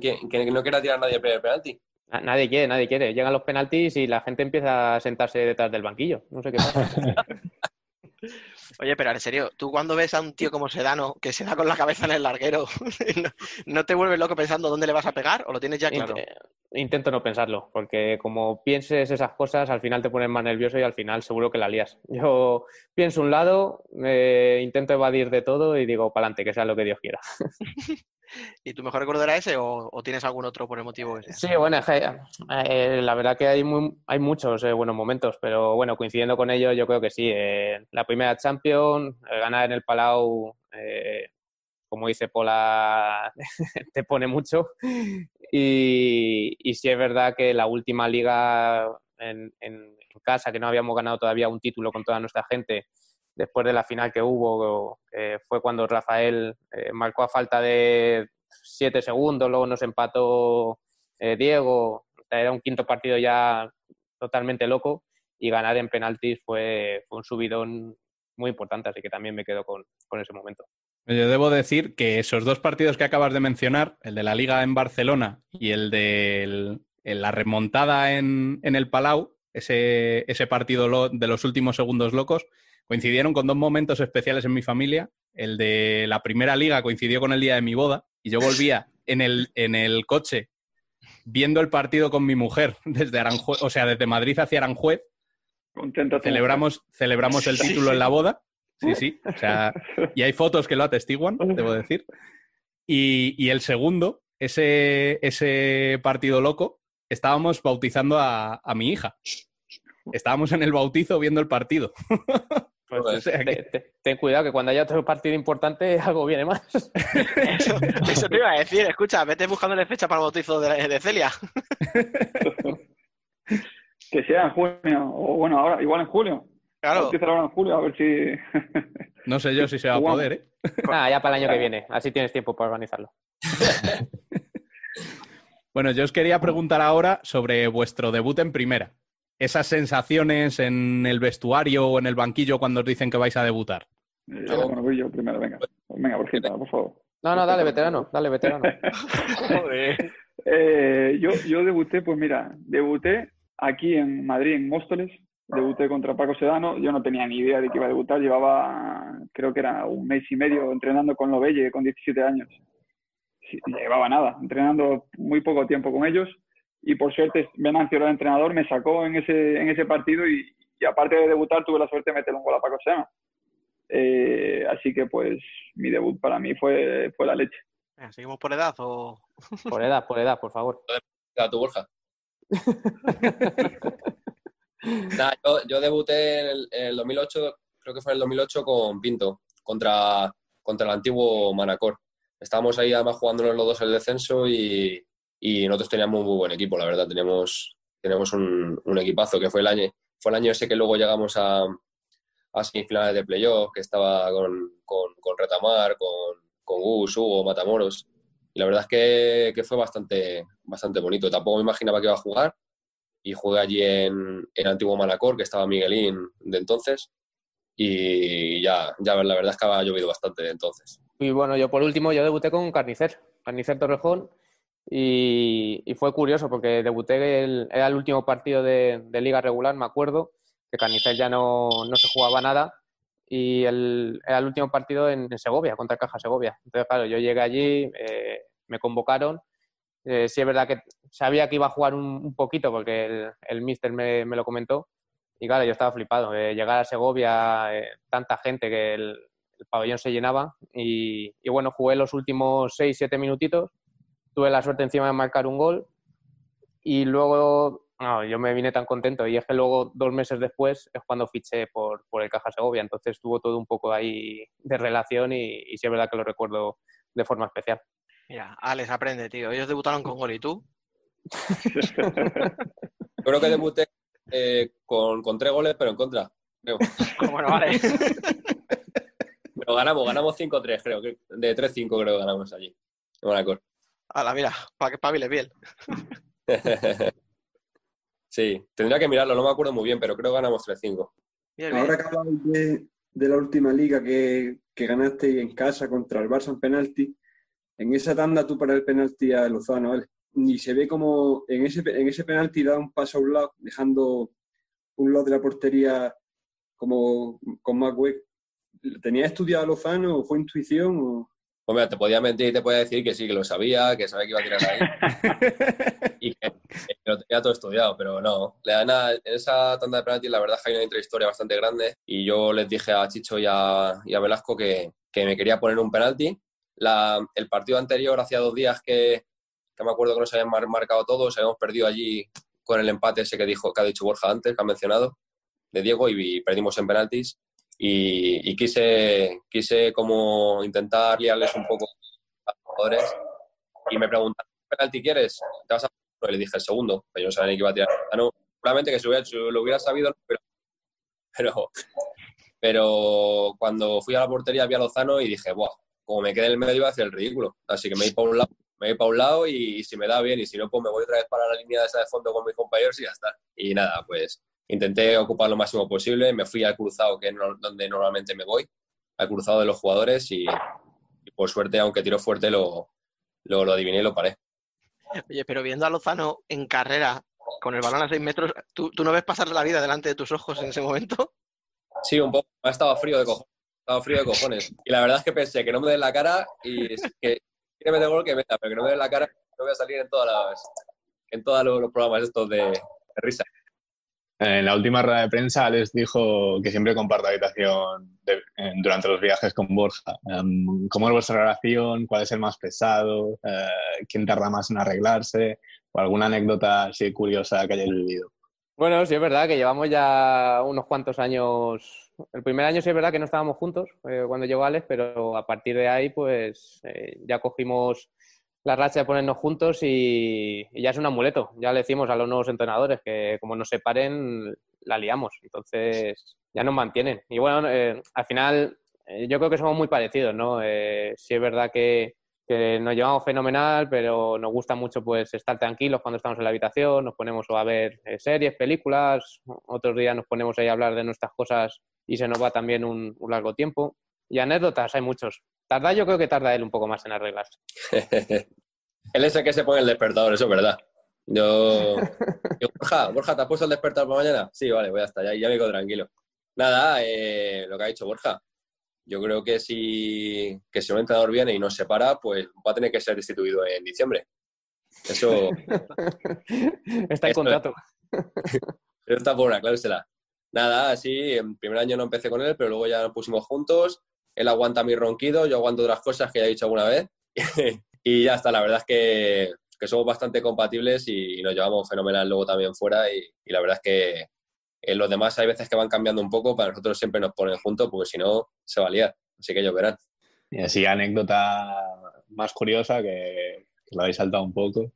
Que, que no quiera tirar nadie el primer penalti. Na- Nadie quiere, nadie quiere. Llegan los penaltis y la gente empieza a sentarse detrás del banquillo. No sé qué pasa. Oye, pero en serio, tú cuando ves a un tío como Sedano que se da con la cabeza en el larguero, ¿no, no te vuelves loco pensando dónde le vas a pegar o lo tienes ya claro? Int- Intento no pensarlo, porque como pienses esas cosas, al final te pones más nervioso y al final seguro que la lías. Yo pienso un lado, eh, intento evadir de todo y digo, para adelante, que sea lo que Dios quiera. ¿Y tu mejor recuerdo era ese o, o tienes algún otro por el motivo que sea? Sí, bueno, eh, la verdad que hay, muy- hay muchos eh, buenos momentos, pero bueno, coincidiendo con ellos, yo creo que sí. eh, la primera Champions, eh, ganar en el Palau, eh, como dice Pola, te pone mucho. Y, y sí es verdad que la última liga en, en- en casa, que no habíamos ganado todavía un título con toda nuestra gente, después de la final que hubo, fue cuando Rafael eh, marcó a falta de siete segundos, luego nos empató eh, Diego, era un quinto partido ya totalmente loco y ganar en penaltis fue, fue un subidón muy importante, así que también me quedo con, con ese momento. yo debo decir que esos dos partidos que acabas de mencionar, el de la Liga en Barcelona y el de la remontada en, en el Palau, ese, ese partido lo- de los últimos segundos locos, coincidieron con dos momentos especiales en mi familia. El de la primera liga coincidió con el día de mi boda y yo volvía en el, en el coche viendo el partido con mi mujer desde Aranjuez, o sea, desde Madrid hacia Aranjuez. Contento. Celebramos, celebramos el título en la boda. Sí, sí. O sea, y hay fotos que lo atestiguan, debo decir. Y, y el segundo, ese, ese partido loco, estábamos bautizando a, a mi hija. Estábamos en el bautizo viendo el partido. Pues, O sea que- te- te- ten cuidado que cuando haya otro partido importante algo viene más. Eso, eso te iba a decir, escucha, vete buscándole fecha para el bautizo de, de Celia. Que sea en junio, o bueno, ahora, igual en julio. Claro. Ahora en julio, a ver si. No sé yo si se va a poder, ¿eh? Nada, ya para el año que viene, así tienes tiempo para organizarlo. Bueno, yo os quería preguntar ahora sobre vuestro debut en primera. Esas sensaciones en el vestuario o en el banquillo cuando os dicen que vais a debutar. Eh, bueno, voy yo primero, venga. Venga, Borjita, por favor. No, no, dale, veterano, dale, veterano. Eh, yo, yo debuté, pues mira, debuté aquí en Madrid, en Móstoles. Debuté contra Paco Sedano. Yo no tenía ni idea de que iba a debutar. Llevaba, creo que era un mes y medio entrenando con Lovelle con 17 años. Sí, llevaba nada, entrenando muy poco tiempo con ellos. Y por suerte, Venancio era el entrenador, me sacó en ese, en ese partido y, y aparte de debutar, tuve la suerte de meter un gol a Paco Sedano. Eh, así que, pues, mi debut para mí fue, fue la leche. ¿Seguimos por edad o...? Por edad, por edad, por favor. Borja. Nada, yo, yo debuté en el, en el 2008, creo que fue en el 2008 con Pinto, contra, contra el antiguo Manacor. Estábamos ahí además jugándonos los dos el descenso y, y nosotros teníamos un muy buen equipo, la verdad. Teníamos, teníamos un, un equipazo que fue el año, fue el año ese que luego llegamos a, a semifinales de playoff, que estaba con, con, con Retamar, con, con Gus, Hugo, Matamoros. Y la verdad es que, que fue bastante, bastante bonito. Tampoco me imaginaba que iba a jugar. Y jugué allí en, en Antiguo Manacor, que estaba Miguelín de entonces. Y ya, ya la verdad es que ha llovido bastante de entonces. Y bueno, yo por último, yo debuté con Carnicer, Carnicer Torrejón, y, y fue curioso porque debuté, el, era el último partido de, de liga regular, me acuerdo, que Carnicer ya no, no se jugaba nada, y el, era el último partido en, en Segovia, contra Caja Segovia. Entonces, claro, yo llegué allí, eh, me convocaron, eh, sí es verdad que sabía que iba a jugar un, un poquito porque el, el míster me, me lo comentó, y claro, yo estaba flipado. Eh, llegar a Segovia, eh, tanta gente que el, pabellón se llenaba. Y, y, bueno, jugué los últimos 6-7 minutitos. Tuve la suerte encima de marcar un gol. Y luego, no, yo me vine tan contento. Y es que luego, dos meses después, es cuando fiché por, por el Caja Segovia. Entonces tuvo todo un poco ahí de relación y, y sí es verdad que lo recuerdo de forma especial. Mira, Alex, aprende, tío. Ellos debutaron con gol y tú. Creo que debuté eh, con, con, tres goles, pero en contra. Creo. bueno, vale. pero ganamos, ganamos 5-3, creo. De 3-5 creo que ganamos allí. Hala, mira, para que pabile bien. sí, tendría que mirarlo, no me acuerdo muy bien, pero creo que ganamos 3-5. Ahora que de, de, la última liga que, que ganaste en casa contra el Barça en penalti, en esa tanda tú para el penalti a Lozano, ¿vale? ni se ve como en ese, en ese penalti da un paso a un lado, dejando un lado de la portería como con más hueco. ¿Tenía estudiado Lozano o fue intuición? O... Hombre, te podía mentir y te podía decir que sí, que lo sabía, que sabía que iba a tirar ahí y que, lo tenía todo estudiado, pero no. Le dan en esa tanda de penalti la verdad es que hay una intrahistoria bastante grande y yo les dije a Chicho y a, y a Velasco que, que, me quería poner un penalti. La, el partido anterior, hacía dos días que, que me acuerdo que nos habían marcado todos, habíamos perdido allí con el empate ese que dijo que ha dicho Borja antes, que ha mencionado, de Diego, y perdimos en penaltis. Y, quise, quise como intentar liarles un poco a los jugadores. Y me preguntaron, ¿qué penalti quieres? ¿Te vas a y le dije el segundo, que yo no sabía ni que iba a tirar. Ah, no, probablemente que si, lo hubiera sabido, pero, pero, pero, cuando fui a la portería vi a Lozano y dije, Buah, como me quedé en el medio iba a hacer el ridículo. Así que me di por un lado me voy para un lado y, si me da bien y si no, pues me voy otra vez para la línea de esa de fondo con mis compañeros y ya está. Y nada, pues intenté ocupar lo máximo posible, me fui al cruzado, que es donde normalmente me voy, al cruzado de los jugadores y, por suerte, aunque tiro fuerte, lo, lo, lo, adiviné y lo paré. Oye, pero viendo a Lozano en carrera, con el balón a 6 metros, ¿tú, ¿tú, no ves pasar la vida delante de tus ojos en ese momento? Sí, un poco. Estaba frío de cojones. Estaba frío de cojones. Y la verdad es que pensé que no me den la cara y que quiere meter gol, que meta, pero que no me dé la cara, no voy a salir en, todas las, en todos los programas estos de, risa. En la última rueda de prensa les dijo que siempre comparto habitación durante los viajes con Borja. Em, ¿Cómo es vuestra relación? ¿Cuál es el más pesado? Eh, ¿Quién tarda más en arreglarse? ¿O alguna anécdota así curiosa que hayáis vivido? Bueno, sí es verdad que llevamos ya unos cuantos años el primer año sí es verdad que no estábamos juntos eh, cuando llegó Alex, pero a partir de ahí pues eh, ya cogimos la racha de ponernos juntos y, ya es un amuleto. Ya le decimos a los nuevos entrenadores que como nos separen, la liamos. Entonces ya nos mantienen. Y bueno, eh, al final yo creo que somos muy parecidos, ¿no? sí es verdad que, que, nos llevamos fenomenal, pero nos gusta mucho pues estar tranquilos cuando estamos en la habitación, nos ponemos a ver series, películas, otros días nos ponemos ahí a hablar de nuestras cosas y se nos va también un, largo tiempo. Y anécdotas, hay muchos. Tarda, yo creo que tarda él un poco más en arreglarse. él es el que se pone el despertador, eso es verdad. Yo. Borja, Borja, ¿te has puesto el despertador para mañana? Sí, vale, voy hasta allá, ya me quedo tranquilo. Nada, eh, lo que ha dicho Borja. Yo creo que si, que si un entrenador viene y no se para, pues va a tener que ser destituido en diciembre. Eso. está en contrato. Eso está por una cláusula nada, así, en primer año no empecé con él, pero luego ya nos pusimos juntos. Él aguanta mi ronquido, yo aguanto otras cosas que ya he dicho alguna vez. y ya está, la verdad es que, que, somos bastante compatibles y nos llevamos fenomenal luego también fuera. Y, la verdad es que en los demás hay veces que van cambiando un poco, para nosotros siempre nos ponen juntos porque si no se va a liar. Así que ellos verán. Y así, anécdota más curiosa que, que lo habéis saltado un poco.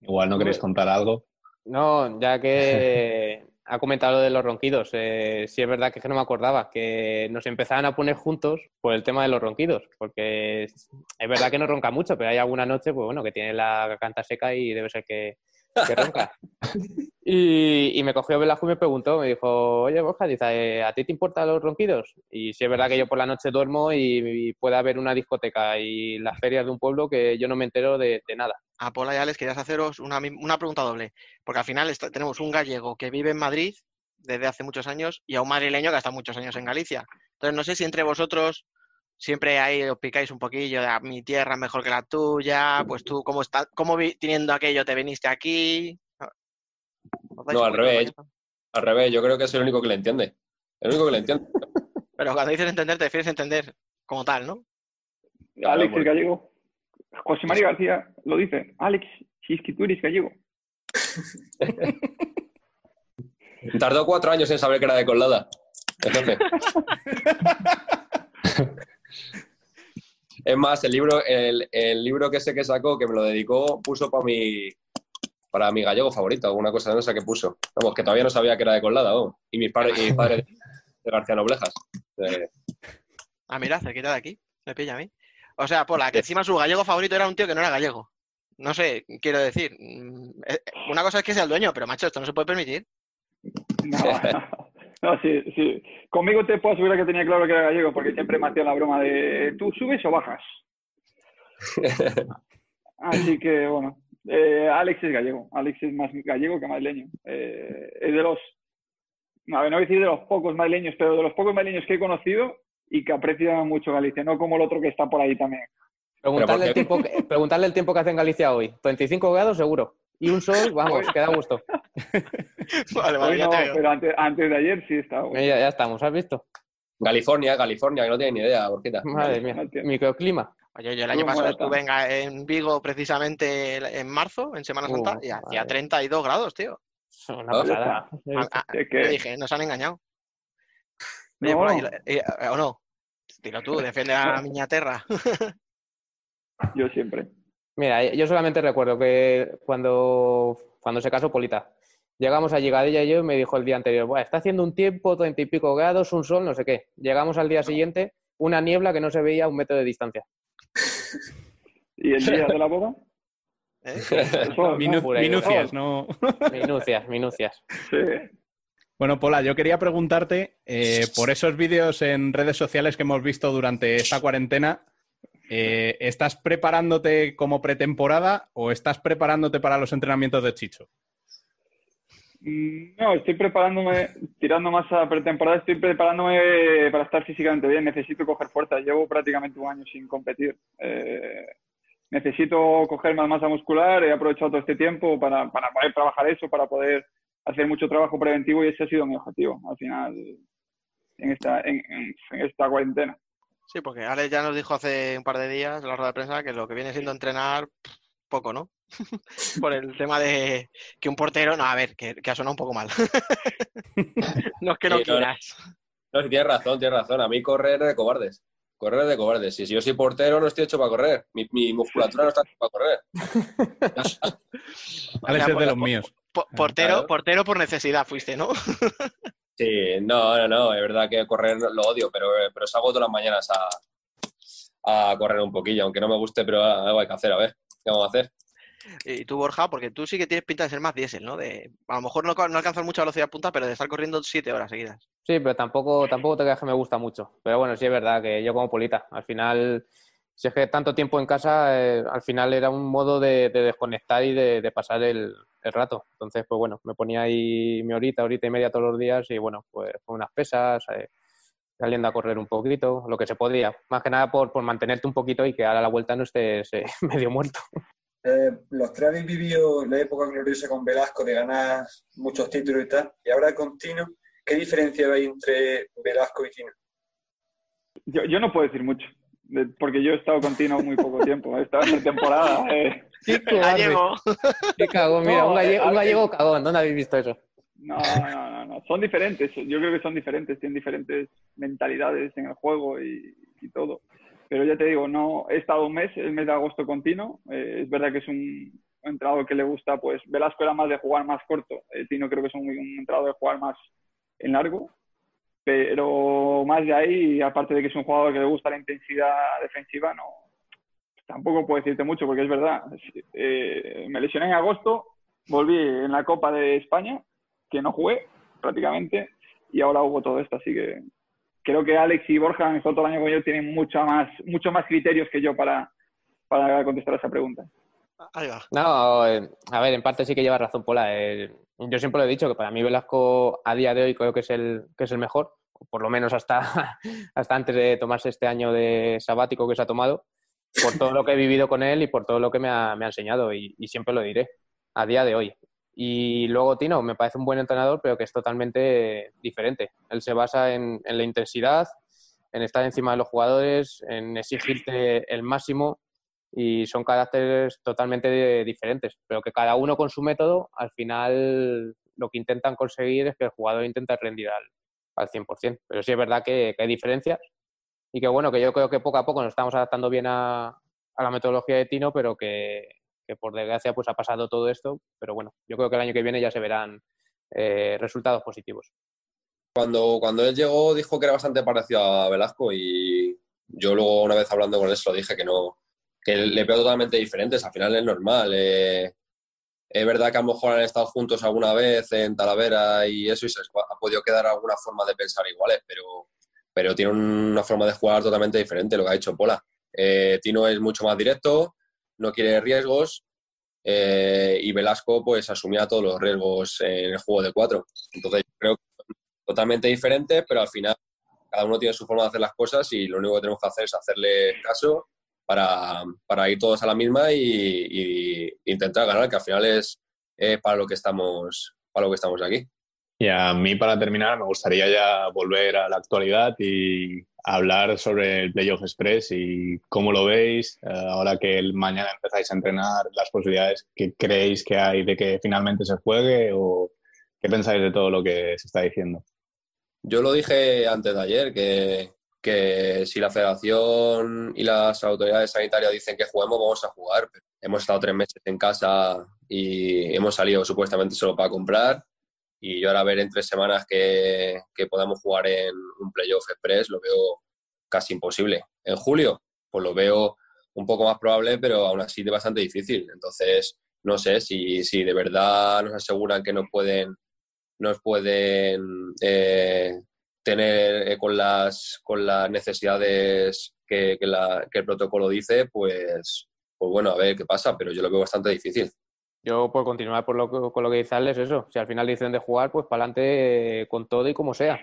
Igual no queréis contar algo. No, ya que ha comentado lo de los ronquidos. Eh, sí es verdad que, no me acordaba, que nos empezaban a poner juntos por el tema de los ronquidos, porque es, verdad que no ronca mucho, pero hay alguna noche, pues bueno, que tiene la garganta seca y debe ser que, que ronca. y, me cogió Velasco y me preguntó, me dijo, oye Borja, dice, ¿a ti te importan los ronquidos? Y sí es verdad que yo por la noche duermo y, puede haber una discoteca y las ferias de un pueblo que yo no me entero de, nada. A Pola y Alex querías haceros una, una pregunta doble, porque al final tenemos un gallego que vive en Madrid desde hace muchos años y a un madrileño que ha estado muchos años en Galicia. Entonces, no sé si entre vosotros siempre ahí os picáis un poquillo de ah, mi tierra mejor que la tuya, pues tú, ¿cómo, estás, cómo teniendo aquello te viniste aquí? No, al revés. Al revés, yo creo que es el único que le entiende. El único que le entiende. Pero cuando dices entender, te refieres a entender como tal, ¿no? Alex el gallego. José María García lo dice. Alex, si es que tú eres gallego. Tardó cuatro años en saber que era de Colada. Entonces. es más, el libro, el, el, libro que sé que sacó, que me lo dedicó, puso para mi, para mi gallego favorito, alguna cosa de esa que puso. Vamos, que todavía no sabía que era de Colada. Oh. Y mis padres y mi padre de García Noblejas. De... Ah, mira, cerquita de aquí. Me pilla a mí. O sea, por la que encima su gallego favorito era un tío que no era gallego. No sé, quiero decir. Mm, eh, una cosa es que sea el dueño, pero macho, esto no se puede permitir. No, no, sí, sí. Conmigo te puedo asegurar que tenía claro que era gallego, porque siempre me hacía la broma de ¿tú subes o bajas? Así que, bueno. Eh, Alex es gallego. Alex es más gallego que madrileño. Eh, es de los. A ver, no voy a decir de los pocos madrileños, pero de los pocos madrileños que he conocido y que aprecia mucho Galicia, no como el otro que está por ahí también. Preguntarle, el tiempo, preguntarle el tiempo que hace en Galicia hoy. 25 grados seguro. Y un sol, vamos, queda a gusto. vale, vale, ya te pero antes, antes, de ayer sí estaba. Ya, ya, estamos, ¿has visto? California, California, que no tiene ni idea, Borquita. Madre mía, microclima. Oye, yo el año pasado estuve en, en, Vigo precisamente en marzo, en Semana Santa, uh, y hacía vale. 32 grados, tío. Una pasada. Ah, ah, ¿Qué? dije, nos han engañado. Oye, no. por ahí, eh, ¿o no? Dilo tú, defiende a Miña Terra. yo siempre. Mira, yo solamente recuerdo que cuando, cuando se casó Polita, llegamos a Llegadilla y yo y me dijo el día anterior, está haciendo un tiempo, treinta y pico grados, un sol, no sé qué. Llegamos al día siguiente, una niebla que no se veía a un metro de distancia. ¿Y el día de la boda? ¿Eh? Minu minucias, ¿no? minucias, minucias. Sí. Bueno, Pola, yo quería preguntarte eh, por esos vídeos en redes sociales que hemos visto durante esta cuarentena. Eh, ¿Estás preparándote como pretemporada o estás preparándote para los entrenamientos de Chicho? Mm, No, estoy preparándome, tirando más a pretemporada, estoy preparándome para estar físicamente bien. Necesito coger fuerza. Llevo prácticamente un año sin competir. Eh, necesito coger más masa muscular. He aprovechado todo este tiempo para, para poder trabajar eso, para poder hacer mucho trabajo preventivo y ese ha sido mi objetivo al final en esta, en, esta cuarentena. Sí, porque Alex ya nos dijo hace un par de días en la rueda de prensa que lo que viene siendo entrenar poco, ¿no? Por el tema de que un portero, no, a ver, que, que ha sonado un poco mal. no es que no Sí, no, quieras. No, sí, tienes razón, tienes razón. A mí correr es de cobardes. Correr es de cobardes. Si, si yo soy portero, no estoy hecho para correr. Mi, mi musculatura no está hecha para correr. Alex es de los míos. Po- portero, Claro. portero por necesidad fuiste, ¿no? Sí, no, no, no. Es verdad que correr lo odio, pero, pero salgo todas las mañanas a, a correr un poquillo. Aunque no me guste, pero algo hay que hacer. A ver, ¿qué vamos a hacer? Y tú, Borja, porque tú sí que tienes pinta de ser más diésel, ¿no? De, a lo mejor no, no alcanzas mucha velocidad punta, pero de estar corriendo siete horas seguidas. Sí, pero tampoco, tampoco te creas que me gusta mucho. Pero bueno, sí es verdad que yo como Polita, al final, si es que tanto tiempo en casa, eh, al final era un modo de, de desconectar y de, pasar el, el, rato. Entonces, pues bueno, me ponía ahí mi horita, horita y media todos los días y bueno, pues con unas pesas, eh, saliendo a correr un poquito, lo que se podía. Más que nada por, por mantenerte un poquito y que ahora la vuelta no estés eh, medio muerto. Eh, los tres habéis vivido la época gloriosa con Velasco de ganar muchos títulos y tal, y ahora con Tino, ¿qué diferencia hay entre Velasco y Tino? Yo, yo no puedo decir mucho, porque yo he estado con Tino muy poco tiempo, he estado en temporada. eh. Gallego. Qué cagón, mira, No, un, galle- eh, un a- gallego cagón, ¿dónde habéis visto eso? No, no, no, no, son diferentes, yo creo que son diferentes, tienen diferentes mentalidades en el juego y, y todo. Pero ya te digo, no he estado un mes, el mes de agosto con Tino, eh, es verdad que es un entrenador que le gusta, pues Velasco era más de jugar más corto, eh, Tino creo que es un, un entrenador de jugar más en largo, pero más de ahí, aparte de que es un jugador que le gusta la intensidad defensiva, no tampoco puedo decirte mucho porque es verdad. Eh, me lesioné en agosto, volví en la Copa de España, que no jugué prácticamente, y ahora hubo todo esto, así que creo que Alex y Borja han estado todo el año con yo, tienen mucho más, mucho más criterios que yo para, para contestar a esa pregunta. Ahí va. No, eh, a ver, en parte sí que lleva razón Pola. Eh, yo siempre lo he dicho que para mí Velasco a día de hoy creo que es el, que es el mejor, o por lo menos hasta, hasta antes de tomarse este año de sabático que se ha tomado, por todo lo que he vivido con él y por todo lo que me ha, me ha enseñado y, y siempre lo diré, a día de hoy. Y luego Tino me parece un buen entrenador, pero que es totalmente diferente. Él se basa en, la intensidad, en estar encima de los jugadores, en exigirte el máximo y son caracteres totalmente diferentes, pero que cada uno con su método, al final lo que intentan conseguir es que el jugador intente rendir al, al 100%. Pero sí es verdad que, hay diferencias y que bueno, que yo creo que poco a poco nos estamos adaptando bien a, a la metodología de Tino, pero que, que por desgracia pues ha pasado todo esto, pero bueno, yo creo que el año que viene ya se verán eh, resultados positivos. Cuando, cuando él llegó dijo que era bastante parecido a Velasco y yo luego una vez hablando con él se lo dije que no, que le veo totalmente diferentes, al final es normal. Eh, es verdad que a lo mejor han estado juntos alguna vez en Talavera y eso y se ha podido quedar alguna forma de pensar iguales, pero, pero tiene una forma de jugar totalmente diferente lo que ha hecho Pola. Eh, Tino es mucho más directo, no quiere riesgos eh, y Velasco pues asumía todos los riesgos en el juego de cuatro. Entonces creo que son totalmente diferentes, pero al final cada uno tiene su forma de hacer las cosas y lo único que tenemos que hacer es hacerle caso para, ir todos a la misma y, intentar ganar, que al final es para lo que estamos para lo que estamos aquí. Y a mí, para terminar, me gustaría ya volver a la actualidad y hablar sobre el Playoff Express y cómo lo veis, eh, ahora que mañana empezáis a entrenar, las posibilidades que creéis que hay de que finalmente se juegue o qué pensáis de todo lo que se está diciendo. Yo lo dije antes de ayer, que, que si la federación y las autoridades sanitarias dicen que juguemos, vamos a jugar. Hemos estado tres meses en casa y hemos salido supuestamente solo para comprar y yo ahora ver en tres semanas que, que podamos jugar en un playoff express lo veo casi imposible. En julio, pues lo veo un poco más probable, pero aún así de bastante difícil. Entonces, no sé si, si de verdad nos aseguran que nos pueden, nos pueden eh, tener eh, con, las, con las necesidades que, que, el protocolo dice, pues, pues bueno, a ver qué pasa, pero yo lo veo bastante difícil. Yo, por continuar por lo que, con lo que dice Alex, eso. Si al final dicen de jugar, pues para adelante eh, con todo y como sea.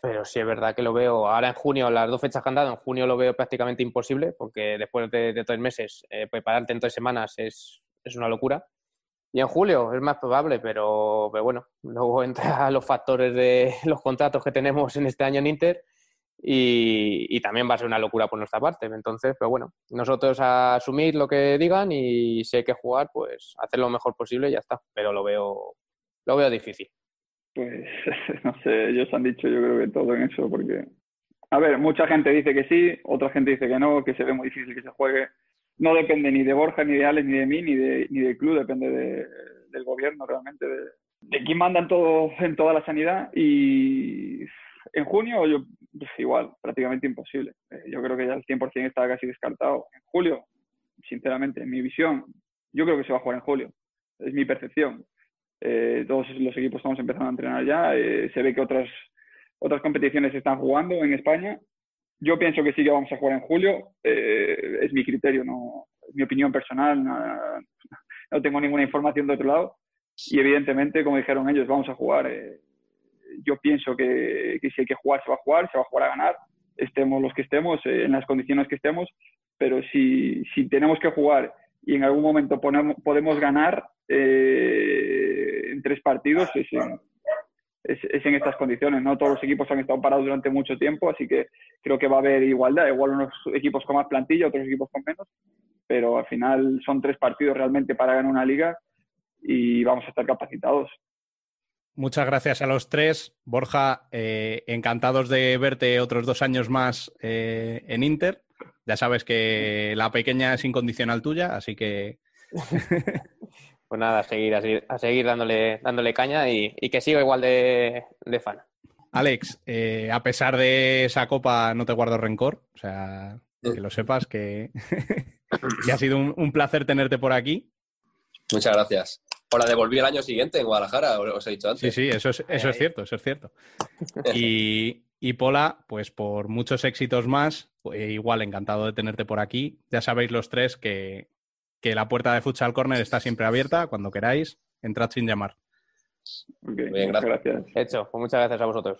Pero sí es verdad que lo veo ahora en junio, las dos fechas que han dado, en junio lo veo prácticamente imposible, porque después de, tres meses, eh, prepararte en tres semanas es, es, una locura. Y en julio es más probable, pero, pero bueno, luego entran los factores de los contratos que tenemos en este año en Inter y, también va a ser una locura por nuestra parte. Entonces, pero bueno, nosotros a asumir lo que digan y si hay que jugar, pues hacer lo mejor posible y ya está. Pero lo veo, lo veo difícil. Pues no sé, ellos han dicho yo creo que todo en eso, porque, a ver, mucha gente dice que sí, otra gente dice que no, que se ve muy difícil que se juegue. No depende ni de Borja, ni de Alex, ni de mí, ni, de, ni del club, depende del gobierno realmente, de, de quién manda en, todo, en toda la sanidad. Y en junio yo pues igual, prácticamente imposible. Eh, yo creo que ya el 100% está casi descartado. En julio, sinceramente, en mi visión, yo creo que se va a jugar en julio. Es mi percepción. Eh, todos los equipos estamos empezando a entrenar ya. Eh, se ve que otras, otras competiciones se están jugando en España. Yo pienso que sí que vamos a jugar en julio. es mi criterio, no, mi opinión personal. No, tengo ninguna información de otro lado. Y evidentemente, como dijeron ellos, vamos a jugar yo pienso que, si hay que jugar, se va a jugar, se va a jugar a ganar, estemos los que estemos, eh, en las condiciones que estemos, pero si, si tenemos que jugar y en algún momento ponemos, podemos ganar eh, en tres partidos, es en, es, en estas condiciones. No todos los equipos han estado parados durante mucho tiempo, así que creo que va a haber igualdad. Igual unos equipos con más plantilla, otros equipos con menos, pero al final son tres partidos realmente para ganar una liga y vamos a estar capacitados. Muchas gracias a los tres. Borja, eh, encantados de verte otros dos años más eh, en Inter. Ya sabes que la pequeña es incondicional tuya, así que. pues nada, a seguir, a seguir, dándole, dándole caña y, que siga igual de, fan. Alex, eh, a pesar de esa copa, no te guardo rencor. O sea, que lo sepas que, ha sido un placer tenerte por aquí. Muchas gracias. O la devolví el año siguiente en Guadalajara, os he dicho antes. Sí, sí, eso es, eso es cierto, eso es cierto. Y, y, Pola, pues por muchos éxitos más, pues, igual encantado de tenerte por aquí. Ya sabéis los tres que, que la puerta de Futsal Corner está siempre abierta. Cuando queráis, entrad sin llamar. Bien, gracias. Hecho, pues muchas gracias a vosotros.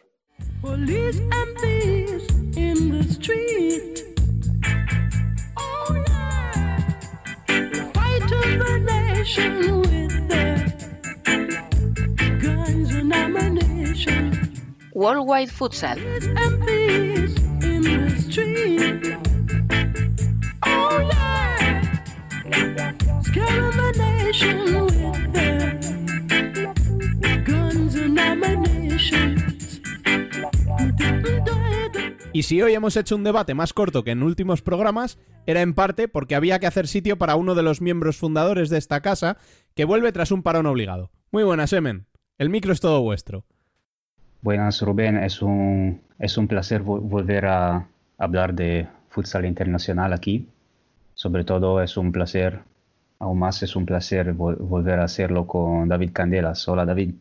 Worldwide Futsal. Y si hoy hemos hecho un debate más corto que en últimos programas, era en parte porque había que hacer sitio para uno de los miembros fundadores de esta casa, que vuelve tras un parón obligado. Muy buenas, Emen. El micro es todo vuestro. Buenas, Rubén. Es un, es un placer volver a hablar de futsal internacional aquí. Sobre todo es un placer, aún más es un placer volver a hacerlo con David Candelas. Hola, David.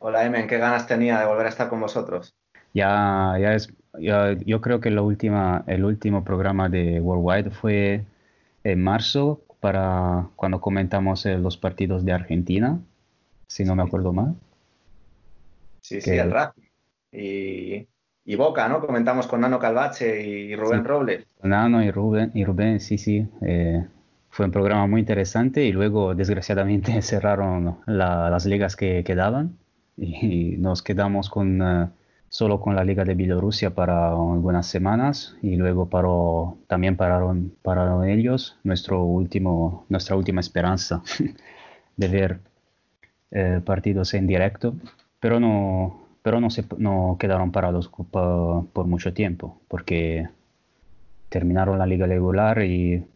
Hola, Emen. Qué ganas tenía de volver a estar con vosotros. Ya, ya es yo, creo que la última, el último programa de Worldwide fue en marzo, para cuando comentamos eh, los partidos de Argentina, si no me acuerdo mal. Sí, sí, el rap. Y, Boca, ¿no? Comentamos con Nano Calvache y Rubén Robles. Nano y Rubén, y Rubén sí, sí. Eh, fue un programa muy interesante y luego, desgraciadamente, cerraron las ligas que quedaban y, nos quedamos con... Eh, solo con la Liga de Bielorrusia para algunas semanas y luego paró, también pararon, pararon ellos, nuestro último, nuestra última esperanza de ver eh, partidos en directo, pero no, pero no, se, no quedaron parados por, por, mucho tiempo porque terminaron la liga regular y,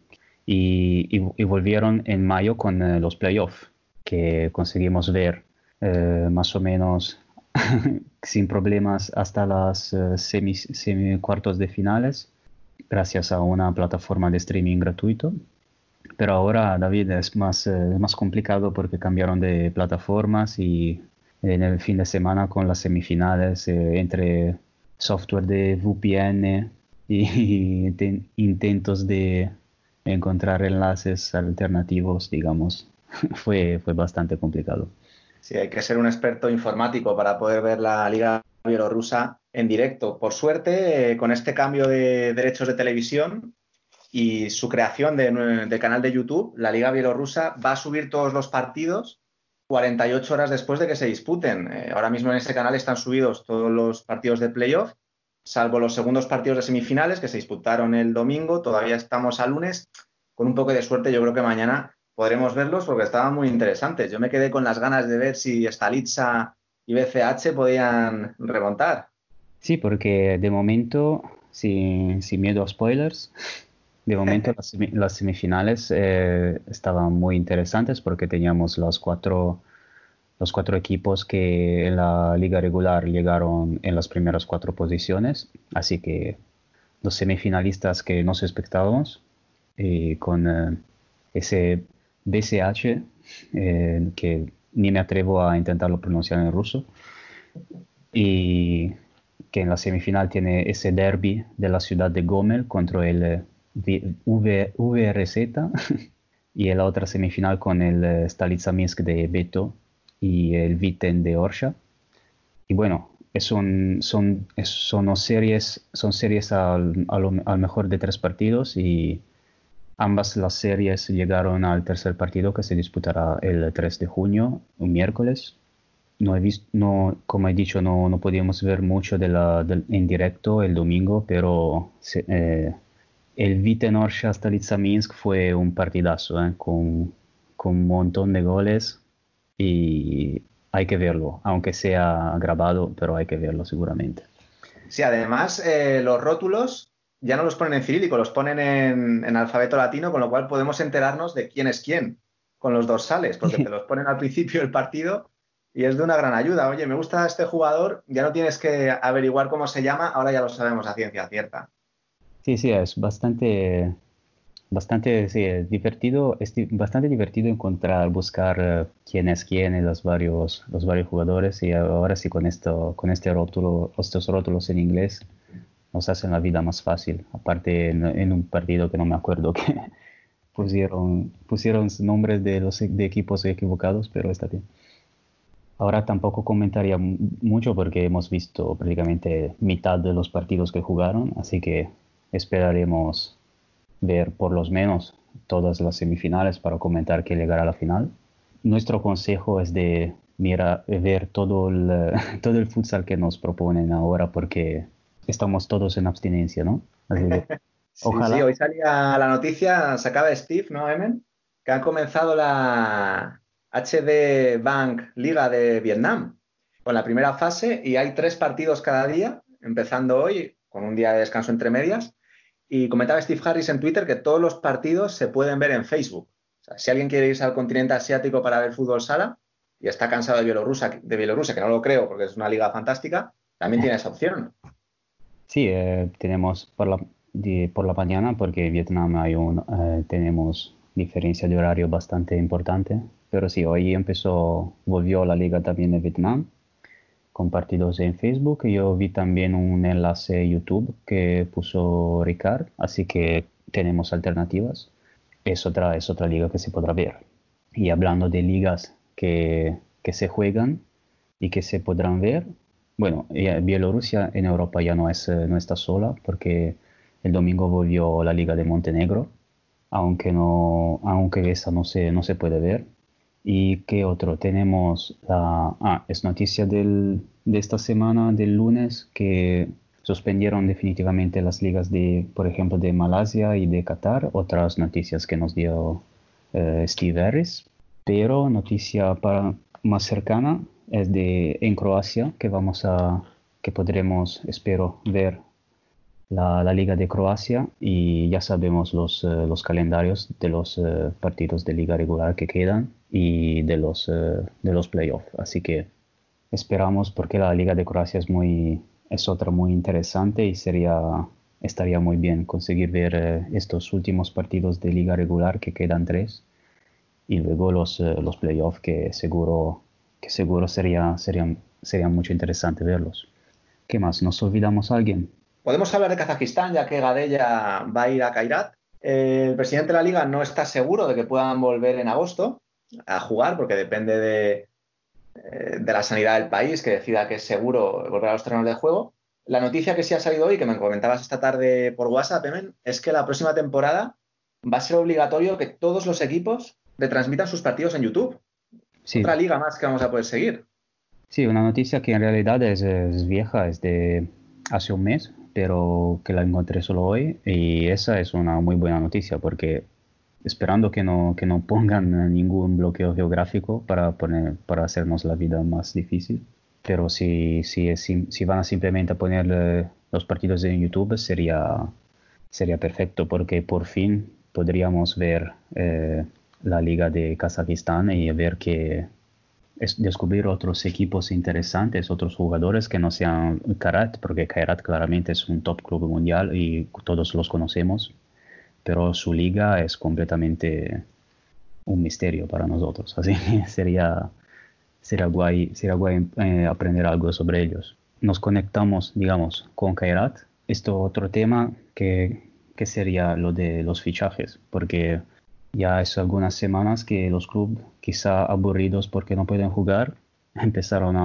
y, volvieron en mayo con eh, los playoffs que conseguimos ver eh, más o menos sin problemas hasta las uh, semi, cuartos de finales, gracias a una plataforma de streaming gratuito. Pero ahora, David, es más, eh, más complicado porque cambiaron de plataformas y en el fin de semana con las semifinales eh, entre software de VPN y, intentos de encontrar enlaces alternativos, digamos, fue, fue bastante complicado. Sí, hay que ser un experto informático para poder ver la Liga Bielorrusa en directo. Por suerte, eh, con este cambio de derechos de televisión y su creación de, canal de YouTube, la Liga Bielorrusa va a subir todos los partidos 48 horas después de que se disputen. Eh, ahora mismo en ese canal están subidos todos los partidos de playoff, salvo los segundos partidos de semifinales que se disputaron el domingo. Todavía estamos a lunes. Con un poco de suerte, yo creo que mañana podremos verlos porque estaban muy interesantes. Yo me quedé con las ganas de ver si Stalitza y BCH podían remontar. Sí, porque de momento, sin, miedo a spoilers, de momento las, semifinales eh, estaban muy interesantes porque teníamos los cuatro, los cuatro equipos que en la liga regular llegaron en las primeras cuatro posiciones, así que los semifinalistas que nos expectábamos y con eh, ese BCH, eh, que ni me atrevo a intentarlo pronunciar en ruso, y que en la semifinal tiene ese derby de la ciudad de Gomel contra el eh, VRZ, y la otra semifinal con el eh, Stalitza Minsk de Beto y el Viten de Orsha. Y bueno, son, son, son series, son series al, al mejor de tres partidos y Ambas las series llegaron al tercer partido que se disputará el 3 de junio, un miércoles. No he visto, no, como he dicho, no, no podíamos ver mucho de la, en directo el domingo, pero eh, el Vitenorsk hasta Minsk fue un partidazo, eh, con, con un montón de goles y hay que verlo, aunque sea grabado, pero hay que verlo seguramente. Sí, además eh, los rótulos ya no los ponen en cirílico, los ponen en, alfabeto latino, con lo cual podemos enterarnos de quién es quién con los dorsales, porque te los ponen al principio del partido y es de una gran ayuda. Oye, me gusta este jugador, ya no tienes que averiguar cómo se llama, ahora ya lo sabemos a ciencia cierta. Sí, sí, es bastante, bastante divertido, es bastante divertido encontrar, buscar eh, quién es quién en los varios, los varios jugadores y ahora sí con esto, con este rótulo, estos rótulos en inglés nos hacen la vida más fácil. Aparte, en, un partido que no me acuerdo que pusieron, pusieron nombres de los de equipos equivocados, pero está bien. Ahora tampoco comentaría mucho porque hemos visto prácticamente mitad de los partidos que jugaron, así que esperaremos ver por lo menos todas las semifinales para comentar que llegará a la final. Nuestro consejo es de mira, ver todo el, todo el futsal que nos proponen ahora porque estamos todos en abstinencia, ¿no? sí, sí, hoy salía la noticia, sacaba Steve, ¿no, Emen? Que han comenzado la HD Bank Liga de Vietnam con la primera fase y hay tres partidos cada día, empezando hoy con un día de descanso entre medias. Y comentaba Steve Harris en Twitter que todos los partidos se pueden ver en Facebook. O sea, si alguien quiere irse al continente asiático para ver fútbol sala y está cansado de Bielorrusia, de Bielorrusia, que no lo creo porque es una liga fantástica, también tiene esa opción. Sí, eh, tenemos por la, por la mañana, porque en Vietnam hay un, eh, tenemos diferencia de horario bastante importante. Pero sí, hoy empezó, volvió la liga también de Vietnam con partidos en Facebook. Yo vi también un enlace YouTube que puso Ricard, así que tenemos alternativas. Es otra, es otra liga que se podrá ver. Y hablando de ligas que, que se juegan y que se podrán ver, bueno, Bielorrusia en Europa ya no, es, no está sola porque el domingo volvió la Liga de Montenegro, aunque, no, aunque esa no se, no se puede ver. ¿Y qué otro? Tenemos la... Ah, es noticia de esta semana, del lunes, que suspendieron definitivamente las ligas de, por ejemplo, de Malasia y de Qatar. Otras noticias que nos dio eh, Steve Harris. Pero noticia para, más cercana es de en Croacia, que vamos a, que podremos, espero, ver la, Liga de Croacia y ya sabemos los, eh, los calendarios de los eh, partidos de liga regular que quedan y de los, eh, de los playoffs. Así que esperamos porque la Liga de Croacia es, muy, es otra muy interesante y sería, estaría muy bien conseguir ver estos últimos partidos de liga regular que quedan tres y luego los, los playoffs que seguro, que seguro sería, serían, sería mucho interesante verlos. ¿Qué más? ¿Nos olvidamos alguien? Podemos hablar de Kazajistán, ya que Gadella va a ir a Kairat. el presidente de la liga no está seguro de que puedan volver en agosto a jugar, porque depende de, eh, de la sanidad del país, que decida que es seguro volver a los terrenos de juego. La noticia que sí ha salido hoy, que me comentabas esta tarde por WhatsApp, es que la próxima temporada va a ser obligatorio que todos los equipos retransmitan sus partidos en YouTube. Otra liga más que vamos a poder seguir. Sí, una noticia que en realidad es, es vieja, es de hace un mes, pero que la encontré solo hoy y esa es una muy buena noticia porque esperando que no, que no pongan ningún bloqueo geográfico para, poner, para hacernos la vida más difícil. Pero si, si, si van a simplemente poner los partidos en YouTube sería, sería perfecto porque por fin podríamos ver eh, la liga de Kazajistán y ver que es descubrir otros equipos interesantes, otros jugadores que no sean Karat, porque Karat claramente es un top club mundial y todos los conocemos, pero su liga es completamente un misterio para nosotros. Así que sería, sería guay, sería guay eh, aprender algo sobre ellos. Nos conectamos, digamos, con Kairat. Esto otro tema que, que sería lo de los fichajes, porque ya hace algunas semanas que los clubes, quizá aburridos porque no pueden jugar, empezaron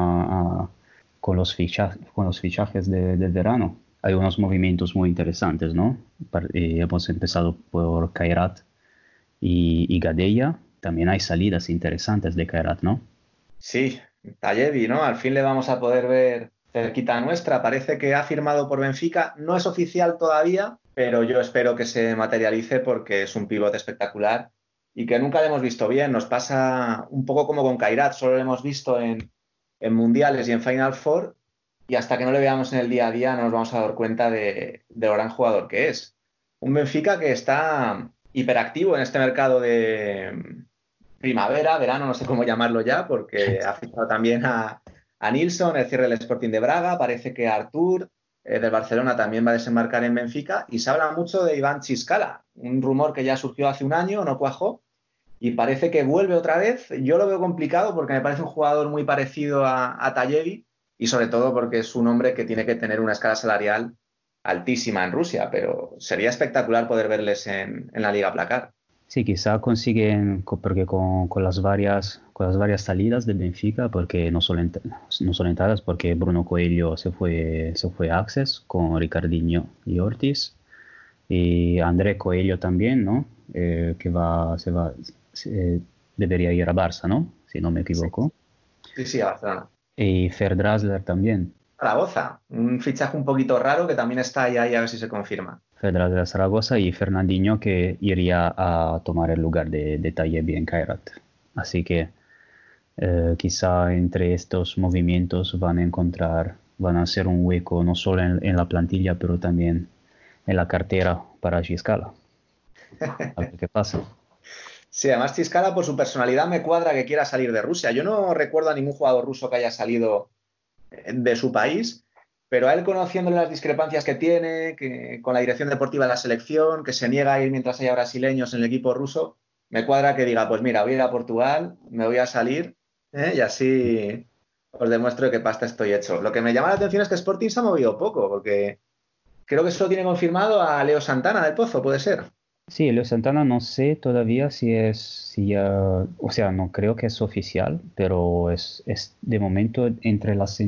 con, los fichajes, de, verano. Hay unos movimientos muy interesantes, ¿no? Eh, hemos empezado por Kairat y, y. También hay salidas interesantes de Kairat, ¿no? Sí, Tallevi, ¿no? Al fin le vamos a poder ver cerquita nuestra. Parece que ha firmado por Benfica. No es oficial todavía, pero yo espero que se materialice porque es un pivote espectacular y que nunca le hemos visto bien. Nos pasa un poco como con Kairat, solo lo hemos visto en, mundiales y en Final Four y hasta que no le veamos en el día a día no nos vamos a dar cuenta de, de lo gran jugador que es. Un Benfica que está hiperactivo en este mercado de primavera, verano, no sé cómo llamarlo ya, porque ha fichado también a, a Nilsson, el cierre del Sporting de Braga, parece que Artur eh, del Barcelona también va a desembarcar en Benfica y se habla mucho de Iván Chiscala, un rumor que ya surgió hace un año, no cuajó, y parece que vuelve otra vez. Yo lo veo complicado porque me parece un jugador muy parecido a, a y sobre todo porque es un hombre que tiene que tener una escala salarial altísima en Rusia, pero sería espectacular poder verles en, en la Liga Placar. Sí, quizá consiguen, porque con, con, las varias, con las varias salidas de Benfica, porque no solo, no solo entradas, porque Bruno Coelho se fue, se fue a Access con Ricardinho y Ortiz, y André Coelho también, ¿no? Eh, que va, se va, debería ir a Barça, ¿no? Si no me equivoco. Sí, sí, a Barcelona. Y Ferdrasler también. Zaragoza, un fichaje un poquito raro que también está ahí, ahí a ver si se confirma. Ferdrasler Zaragoza y Fernandinho que iría a tomar el lugar de, de Tayebi en Kairat. Así que eh, quizá entre estos movimientos van a encontrar, van a hacer un hueco no solo en, la plantilla, pero también en la cartera para Giscala. A ver qué pasa. Sí, además Chiscala por su personalidad me cuadra que quiera salir de Rusia. Yo no recuerdo a ningún jugador ruso que haya salido de su país, pero a él conociéndole las discrepancias que tiene, que con la dirección deportiva de la selección, que se niega a ir mientras haya brasileños en el equipo ruso, me cuadra que diga, pues mira, voy a ir a Portugal, me voy a salir ¿eh? y así os demuestro de qué pasta estoy hecho. Lo que me llama la atención es que Sporting se ha movido poco, porque creo que solo tiene confirmado a Leo Santana del Pozo, puede ser. Sí, Leo Santana no sé todavía si es, si ya, o sea, no creo que es oficial, pero es, es de momento entre las,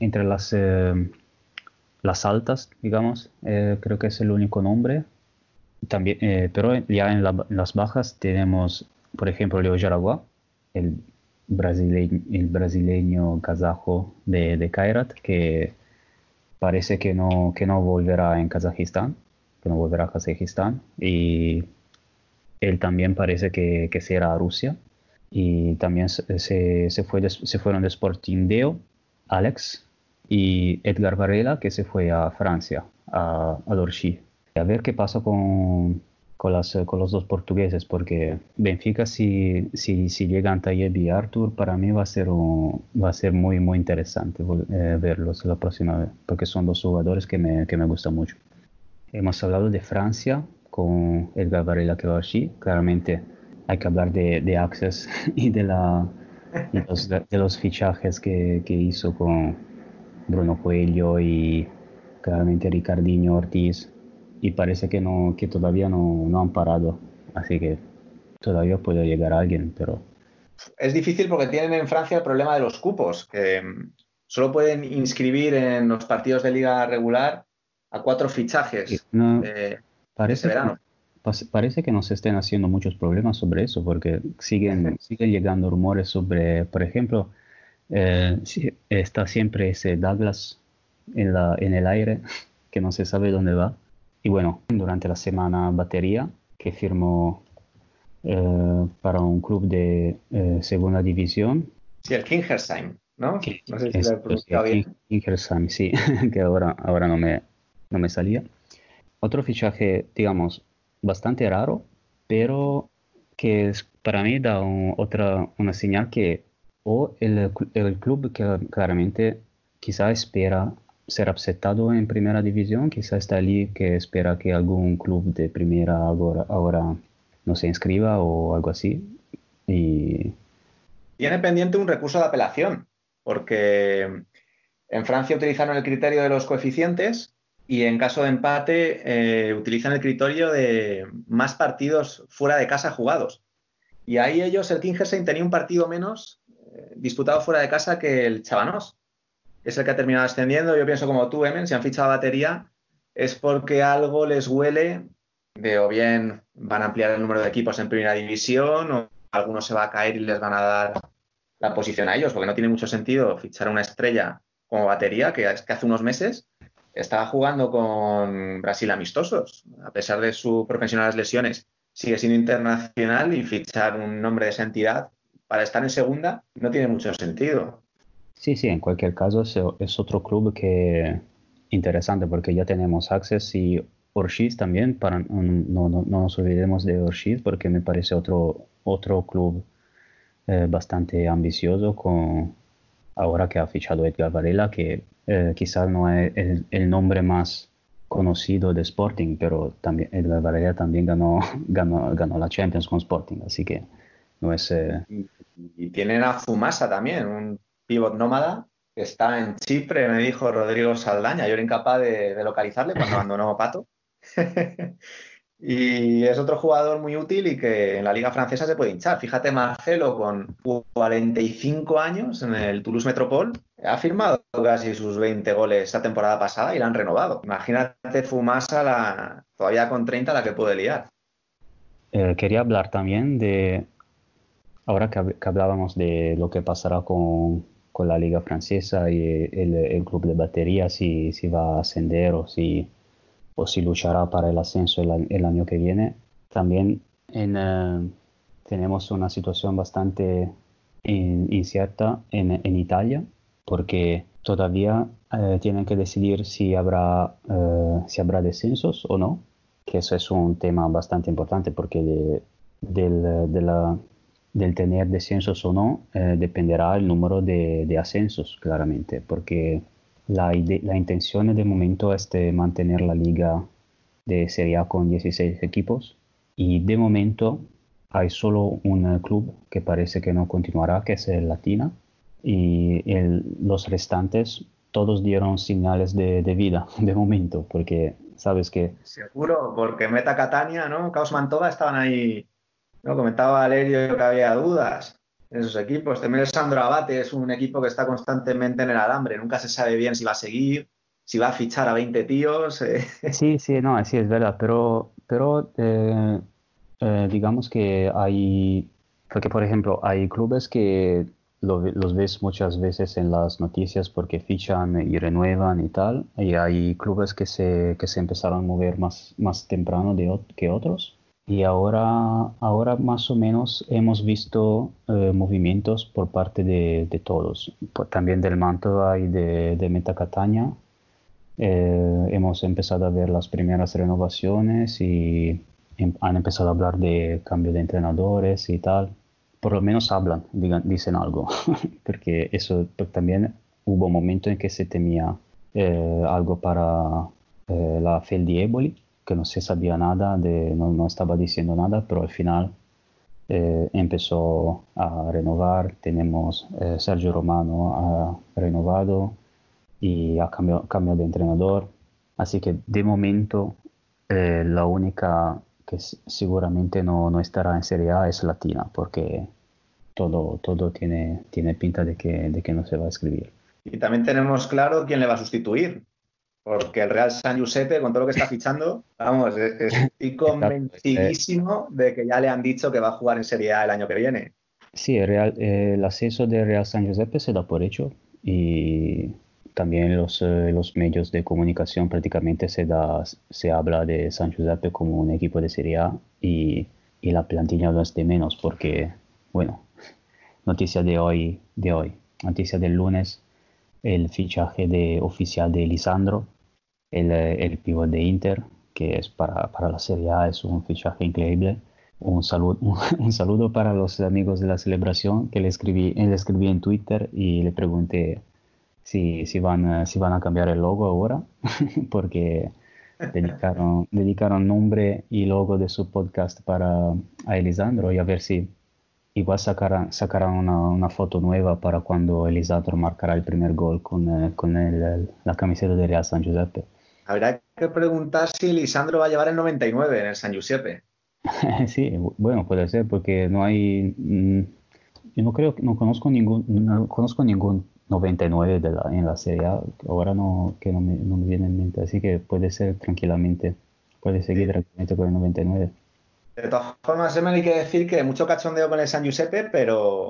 entre las, eh, las altas, digamos, eh, creo que es el único nombre. También, eh, pero ya en, las bajas tenemos, por ejemplo, Leo Jaragua, el brasileño, el brasileño kazajo de, de Kairat, que parece que no, que no volverá en Kazajistán que no volverá a Kazajistán. Y él también parece que, que se irá a Rusia. Y también se, se, fue se fueron de Sporting Deo, Alex y Edgar Varela, que se fue a Francia, a, a Dorchi. A ver qué pasa con, con, las, con los dos portugueses, porque Benfica, si, si, si llegan Tayeb y Arthur, para mí va a ser, va a ser muy, muy interesante eh, verlos la próxima vez, porque son dos jugadores que me, que me gustan mucho. Hemos hablado de Francia con Edgar Varela que va allí. Claramente hay que hablar de, de Access y de, la, de, los, fichajes que, que, hizo con Bruno Coelho y claramente Ricardinho Ortiz. Y parece que, no, que todavía no, no han parado. Así que todavía puede llegar alguien, pero... Es difícil porque tienen en Francia el problema de los cupos, que solo pueden inscribir en los partidos de liga regular a cuatro fichajes parece, verano. Que, parece que nos estén haciendo muchos problemas sobre eso, porque siguen, siguen llegando rumores sobre, por ejemplo, eh, está siempre ese Douglas en, la, en el aire, que no se sabe dónde va. Y bueno, durante la semana batería, que firmó eh, para un club de eh, segunda división. Sí, el Kingersheim, ¿no? no sé si lo he pronunciado bien. Kingersheim, sí, que ahora, ahora no me, no me salía. Otro fichaje, digamos, bastante raro, pero que para mí da otra, una señal que o el, el club que claramente quizá espera ser aceptado en primera división, quizá está allí que espera que algún club de primera ahora, ahora no se inscriba o algo así. Y... Tiene pendiente un recurso de apelación, porque en Francia utilizaron el criterio de los coeficientes y en caso de empate eh, utilizan el criterio de más partidos fuera de casa jugados. Y ahí ellos, el Kingersen, tenía un partido menos disputado fuera de casa que el Chabanós. Es el que ha terminado ascendiendo. Yo pienso como tú, Emen, si han fichado batería es porque algo les huele de o bien van a ampliar el número de equipos en primera división o alguno se va a caer y les van a dar la posición a ellos, porque no tiene mucho sentido fichar una estrella como batería que, que hace unos meses estaba jugando con Brasil amistosos, a pesar de sus profesionales lesiones. Sigue siendo internacional y fichar un nombre de esa entidad para estar en segunda no tiene mucho sentido. Sí, sí, en cualquier caso es otro club que interesante porque ya tenemos Access y Orchiz también, para, no, no, nos olvidemos de Orchiz porque me parece otro, otro club eh, bastante ambicioso con ahora que ha fichado Edgar Varela que eh, quizás no es el, nombre más conocido de Sporting, pero también Edgar Varela también ganó, ganó, ganó la Champions con Sporting, así que no es... Eh, y, tienen a Fumasa también, un pivot nómada que está en Chipre, me dijo Rodrigo Saldaña, yo era incapaz de, de localizarle cuando abandonó Pato. Y es otro jugador muy útil y que en la liga francesa se puede hinchar. Fíjate, Marcelo, con 45 años en el Toulouse Metropole, ha firmado casi sus 20 goles esta temporada pasada y la han renovado. Imagínate Fumasa la, todavía con 30 la que puede liar. Eh, quería hablar también de ahora que, hablábamos de lo que pasará con, con la liga francesa y el, el, club de batería, si, si va a ascender o si, o si luchará para el ascenso el, año que viene, también en, eh, tenemos una situación bastante incierta en, en Italia, porque todavía eh, tienen que decidir si habrá, eh, si habrá descensos o no, que eso es un tema bastante importante porque de, del, de la, del, tener descensos o no eh, dependerá el número de, de, ascensos, claramente, porque la, la intención de momento es de mantener la liga de Serie A con 16 equipos y de momento hay solo un club que parece que no continuará, que es el Latina, y los restantes todos dieron señales de, vida de momento, porque sabes que... Seguro, porque Meta Catania, ¿no? Caos Mantova estaban ahí, ¿no? Comentaba Valerio que había dudas en esos equipos. También Sandro Abate es un equipo que está constantemente en el alambre, nunca se sabe bien si va a seguir, si va a fichar a 20 tíos. Eh. Sí, sí, no, sí, es verdad, pero, pero eh, eh, digamos que hay, porque por ejemplo, hay clubes que los ves muchas veces en las noticias porque fichan y renuevan y tal. Y hay clubes que se, que se empezaron a mover más, más temprano de, que otros. Y ahora, ahora más o menos hemos visto eh, movimientos por parte de, de todos. también del Mantova y de, de Meta Catania. Eh, hemos empezado a ver las primeras renovaciones y em, han empezado a hablar de cambio de entrenadores y tal por lo menos hablan, digan, dicen algo, porque eso también hubo un momento en que se temía eh, algo para eh, la Fel di Eboli, que no se sabía nada, no, no estaba diciendo nada, pero al final eh, empezó a renovar, tenemos Sergio Romano renovado y ha cambiado, de entrenador, así que de momento la única que seguramente no, no, estará en Serie A es Latina, porque todo, todo tiene, tiene pinta de que, de que no se va a escribir. Y también tenemos claro quién le va a sustituir, porque el Real San Giuseppe, con todo lo que está fichando, vamos, estoy convencidísimo de que ya le han dicho que va a jugar en Serie A el año que viene. Sí, el, Real, el ascenso del Real San Giuseppe se da por hecho y también los, eh, los medios de comunicación prácticamente se, da, se habla de San Giuseppe como un equipo de Serie A y, y la plantilla no es de menos porque, bueno, noticia de hoy, de hoy, noticia del lunes, el fichaje de, oficial de Lisandro, el, el pivot de Inter, que es para, para, la Serie A, es un fichaje increíble. Un saludo, un, saludo para los amigos de la celebración que le escribí, le escribí en Twitter y le pregunté si, si, van, si van a cambiar el logo ahora, porque dedicaron, dedicaron nombre y logo de su podcast para a Elisandro y a ver si igual sacarán, sacarán una, foto nueva para cuando Elisandro marcará el primer gol con, eh, con el, la camiseta de Real San Giuseppe. Habrá que preguntar si Lisandro va a llevar el 99 en el San Giuseppe. sí, bueno, puede ser, porque no hay. Mm, yo no creo, no conozco ningún, no conozco ningún 99 de la, en la serie A, ahora no, que no me, no me, viene en mente, así que puede ser tranquilamente, puede seguir tranquilamente con el 99. De todas formas, me hay que decir que mucho cachondeo con el San Giuseppe, pero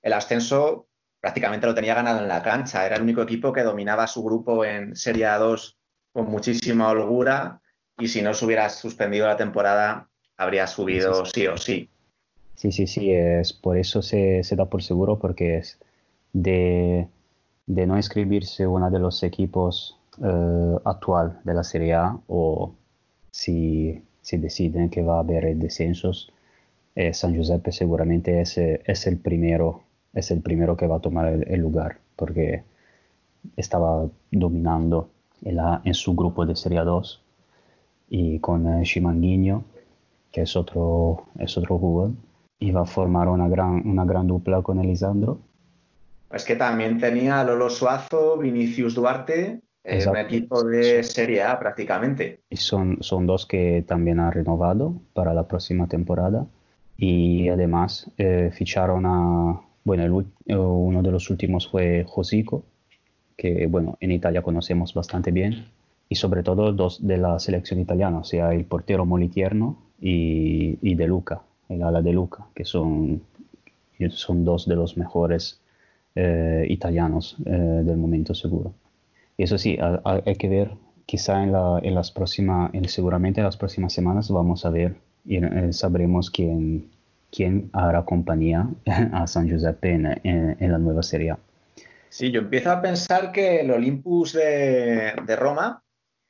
el ascenso prácticamente lo tenía ganado en la cancha. Era el único equipo que dominaba su grupo en Serie A2 con muchísima holgura y si no se hubiera suspendido la temporada habría subido sí, o sí. Sí, sí, sí, es por eso se, da por seguro porque es de, no inscribirse uno de los equipos eh, actual de la Serie A o si, si deciden que va a haber descensos, eh, San Giuseppe seguramente es, es, el primero, es el primero que va a tomar el, lugar porque estaba dominando en, en, su grupo de Serie 2 y con eh, Shimanguinho, que es otro, es otro jugador, iba a formar una gran, una gran dupla con Elisandro es que también tenía Lolo Suazo, Vinicius Duarte, eh, un equipo de Serie A prácticamente. Y son, son dos que también han renovado para la próxima temporada. Y además eh, ficharon a, bueno, eh, uno de los últimos fue Josico, que bueno, en Italia conocemos bastante bien. Y sobre todo dos de la selección italiana, o sea, el portero Molitierno y, y De Luca, el ala de Luca, que son son dos de los mejores eh, italianos eh, del momento seguro. Y eso sí, hay que ver, quizá en, la, en las próximas, seguramente en las próximas semanas vamos a ver y eh, sabremos quién, quién hará compañía a San Giuseppe en, la nueva Serie Sí, yo empiezo a pensar que el Olympus de, de Roma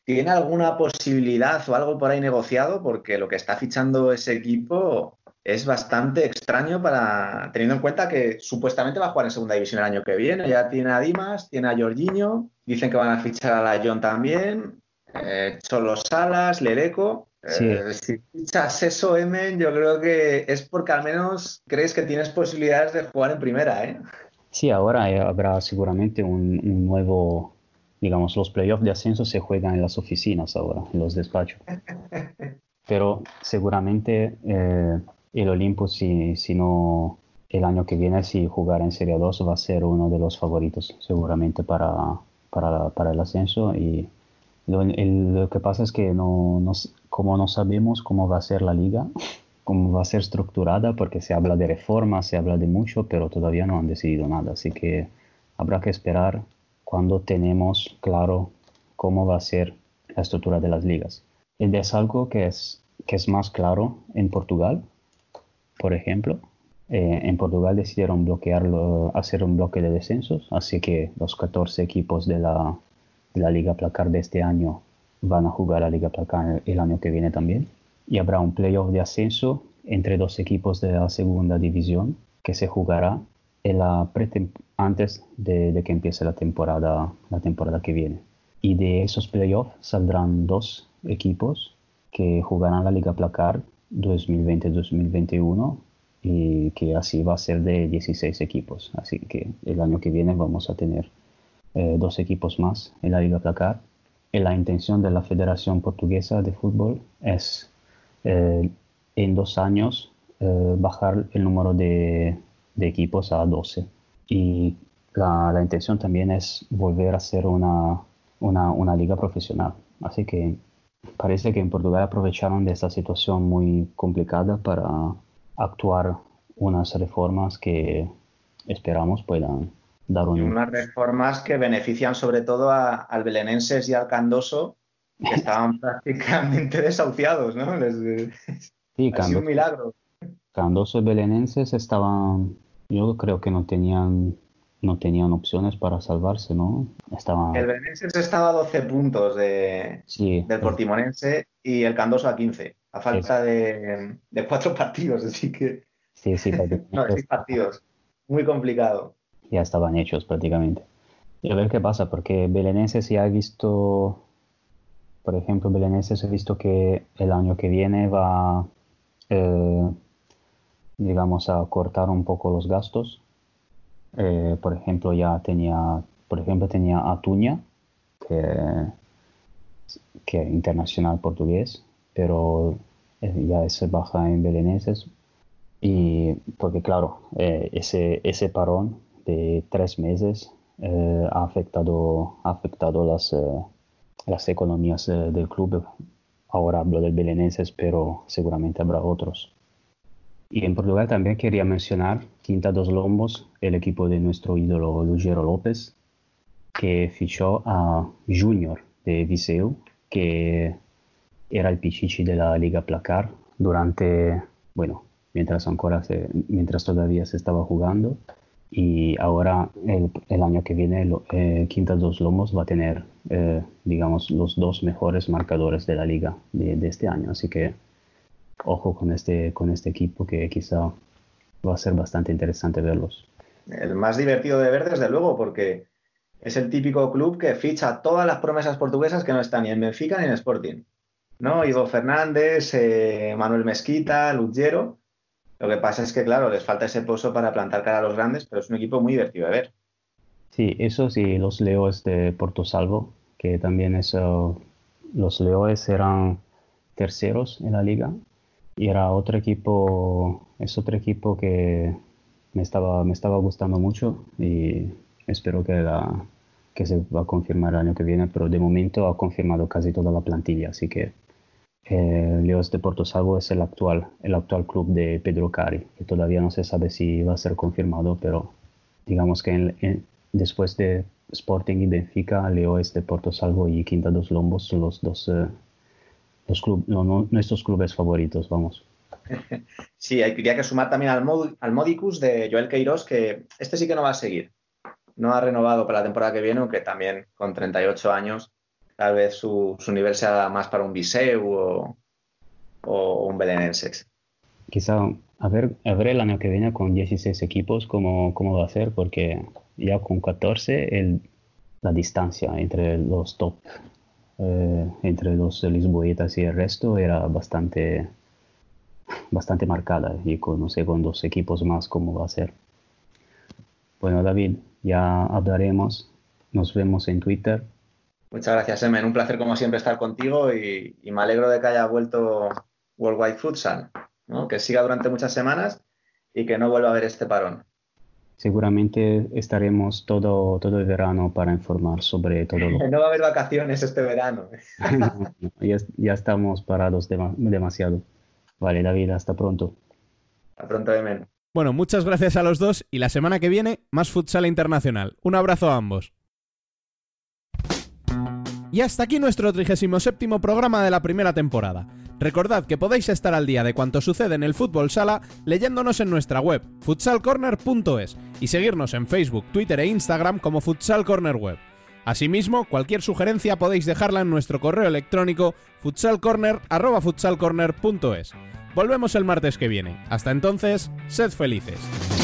¿Tiene alguna posibilidad o algo por ahí negociado? Porque lo que está fichando ese equipo es bastante extraño para teniendo en cuenta que supuestamente va a jugar en segunda división el año que viene. Ya tiene a Dimas, tiene a Jorginho, dicen que van a fichar a la John también, eh, Cholo Salas, Lereco. Eh, si fichas eso, Emen, yo creo que es porque al menos crees que tienes posibilidades de jugar en primera, ¿eh? Sí, ahora habrá seguramente un nuevo digamos, los playoffs de ascenso se juegan en las oficinas ahora, en los despachos. Pero seguramente eh, el Olympus, si, si, no el año que viene, si jugar en Serie 2, va a ser uno de los favoritos, seguramente para, para, para el ascenso. Y lo, lo, que pasa es que no, no, como no sabemos cómo va a ser la liga, cómo va a ser estructurada, porque se habla de reforma, se habla de mucho, pero todavía no han decidido nada. Así que habrá que esperar cuando tenemos claro cómo va a ser la estructura de las ligas. Es algo que es, que es más claro en Portugal, por ejemplo. Eh, en Portugal decidieron bloquearlo, hacer un bloque de descensos, así que los 14 equipos de la, de la Liga Placar de este año van a jugar la Liga Placar el año que viene también. Y habrá un playoff de ascenso entre dos equipos de la segunda división que se jugará en la antes de, que empiece la temporada, la temporada que viene. Y de esos playoffs saldrán dos equipos que jugarán la Liga Placar 2020-2021 y que así va a ser de 16 equipos. Así que el año que viene vamos a tener eh, dos equipos más en la Liga Placar. Y la intención de la Federación Portuguesa de Fútbol es eh, en dos años eh, bajar el número de, de equipos a 12. Y la, la, intención también es volver a ser una, una, una, liga profesional. Así que parece que en Portugal aprovecharon de esta situación muy complicada para actuar unas reformas que esperamos puedan dar un... Unas reformas que benefician sobre todo a, al belenenses y al candoso, que estaban prácticamente desahuciados, ¿no? Les, sí, ha sido un milagro. Candoso y belenenses estaban, yo creo que no tenían no tenían opciones para salvarse, ¿no? Estaban... El Belenenses estaba a 12 puntos de, del Portimonense y el Candoso a 15, a falta de, de, cuatro partidos, así que... Sí, sí, no, seis partidos. Muy complicado. Ya estaban hechos prácticamente. Y a ver qué pasa, porque Belenenses ya ha visto, por ejemplo, Belenenses ha visto que el año que viene va... Eh, digamos, a cortar un poco los gastos. Eh, por ejemplo, ya tenía, por ejemplo, tenía a Tuña, que, que internacional portugués, pero eh, ya se baja en beleneses. Y porque, claro, eh, ese, ese parón de tres meses ha afectado, ha afectado las, las economías del club. Ahora hablo del belenenses, pero seguramente habrá otros. Y en Portugal también quería mencionar Quinta dos Lombos, el equipo de nuestro ídolo Lugero López, que fichó a Junior de Viseu, que era el pichichi de la Liga Placar durante, bueno, mientras, mientras todavía se estaba jugando. Y ahora, el, año que viene, eh, Quinta dos Lomos va a tener, eh, digamos, los dos mejores marcadores de la liga de, de este año. Así que ojo con este, con este equipo que quizá va a ser bastante interesante verlos. El más divertido de ver, desde luego, porque es el típico club que ficha todas las promesas portuguesas que no están ni en Benfica ni en Sporting. ¿No? Ivo Fernández, eh, Manuel Mezquita, Lugero. Lo que pasa es que, claro, les falta ese pozo para plantar cara a los grandes, pero es un equipo muy divertido de ver. Sí, eso sí, los Leoes de Porto Salvo, que también eso, los Leoes eran terceros en la liga y era otro equipo, es otro equipo que me estaba, me estaba gustando mucho y espero que, la, que se va a confirmar el año que viene, pero de momento ha confirmado casi toda la plantilla, así que Eh, Leos de Porto Salvo es el actual, el actual club de Pedro Cari, que todavía no se sabe si va a ser confirmado, pero digamos que después de Sporting y Benfica, Leoes de Porto Salvo y Quinta dos Lombos son los dos eh, los nuestros clubes favoritos, vamos. Sí, habría que sumar también al, al Modicus de Joel Queiroz, que este sí que no va a seguir. No ha renovado para la temporada que viene, aunque también con 38 años, tal vez su, nivel sea más para un Viseu o, o un Belenenses. Quizá a ver, a ver el año que viene con 16 equipos cómo, cómo va a ser, porque ya con 14 el, la distancia entre los top, eh, entre los lisboetas y el resto era bastante bastante marcada y con, no sé, con dos equipos más cómo va a ser. Bueno, David, ya hablaremos. Nos vemos en Twitter. Muchas gracias, Emen. Un placer, como siempre, estar contigo y, me alegro de que haya vuelto Worldwide Futsal, ¿no? que siga durante muchas semanas y que no vuelva a haber este parón. Seguramente estaremos todo, todo el verano para informar sobre todo lo No va a haber vacaciones este verano. ya, ya, estamos parados demasiado. Vale, David, hasta pronto. Hasta pronto, Emen. Bueno, muchas gracias a los dos y la semana que viene más futsal internacional. Un abrazo a ambos. Y hasta aquí nuestro 37 programa de la primera temporada. Recordad que podéis estar al día de cuanto sucede en el fútbol sala leyéndonos en nuestra web, futsalcorner.es, y seguirnos en Facebook, Twitter e Instagram como Futsal Corner Web. Asimismo, cualquier sugerencia podéis dejarla en nuestro correo electrónico futsalcorner.es. Volvemos el martes que viene. Hasta entonces, sed felices.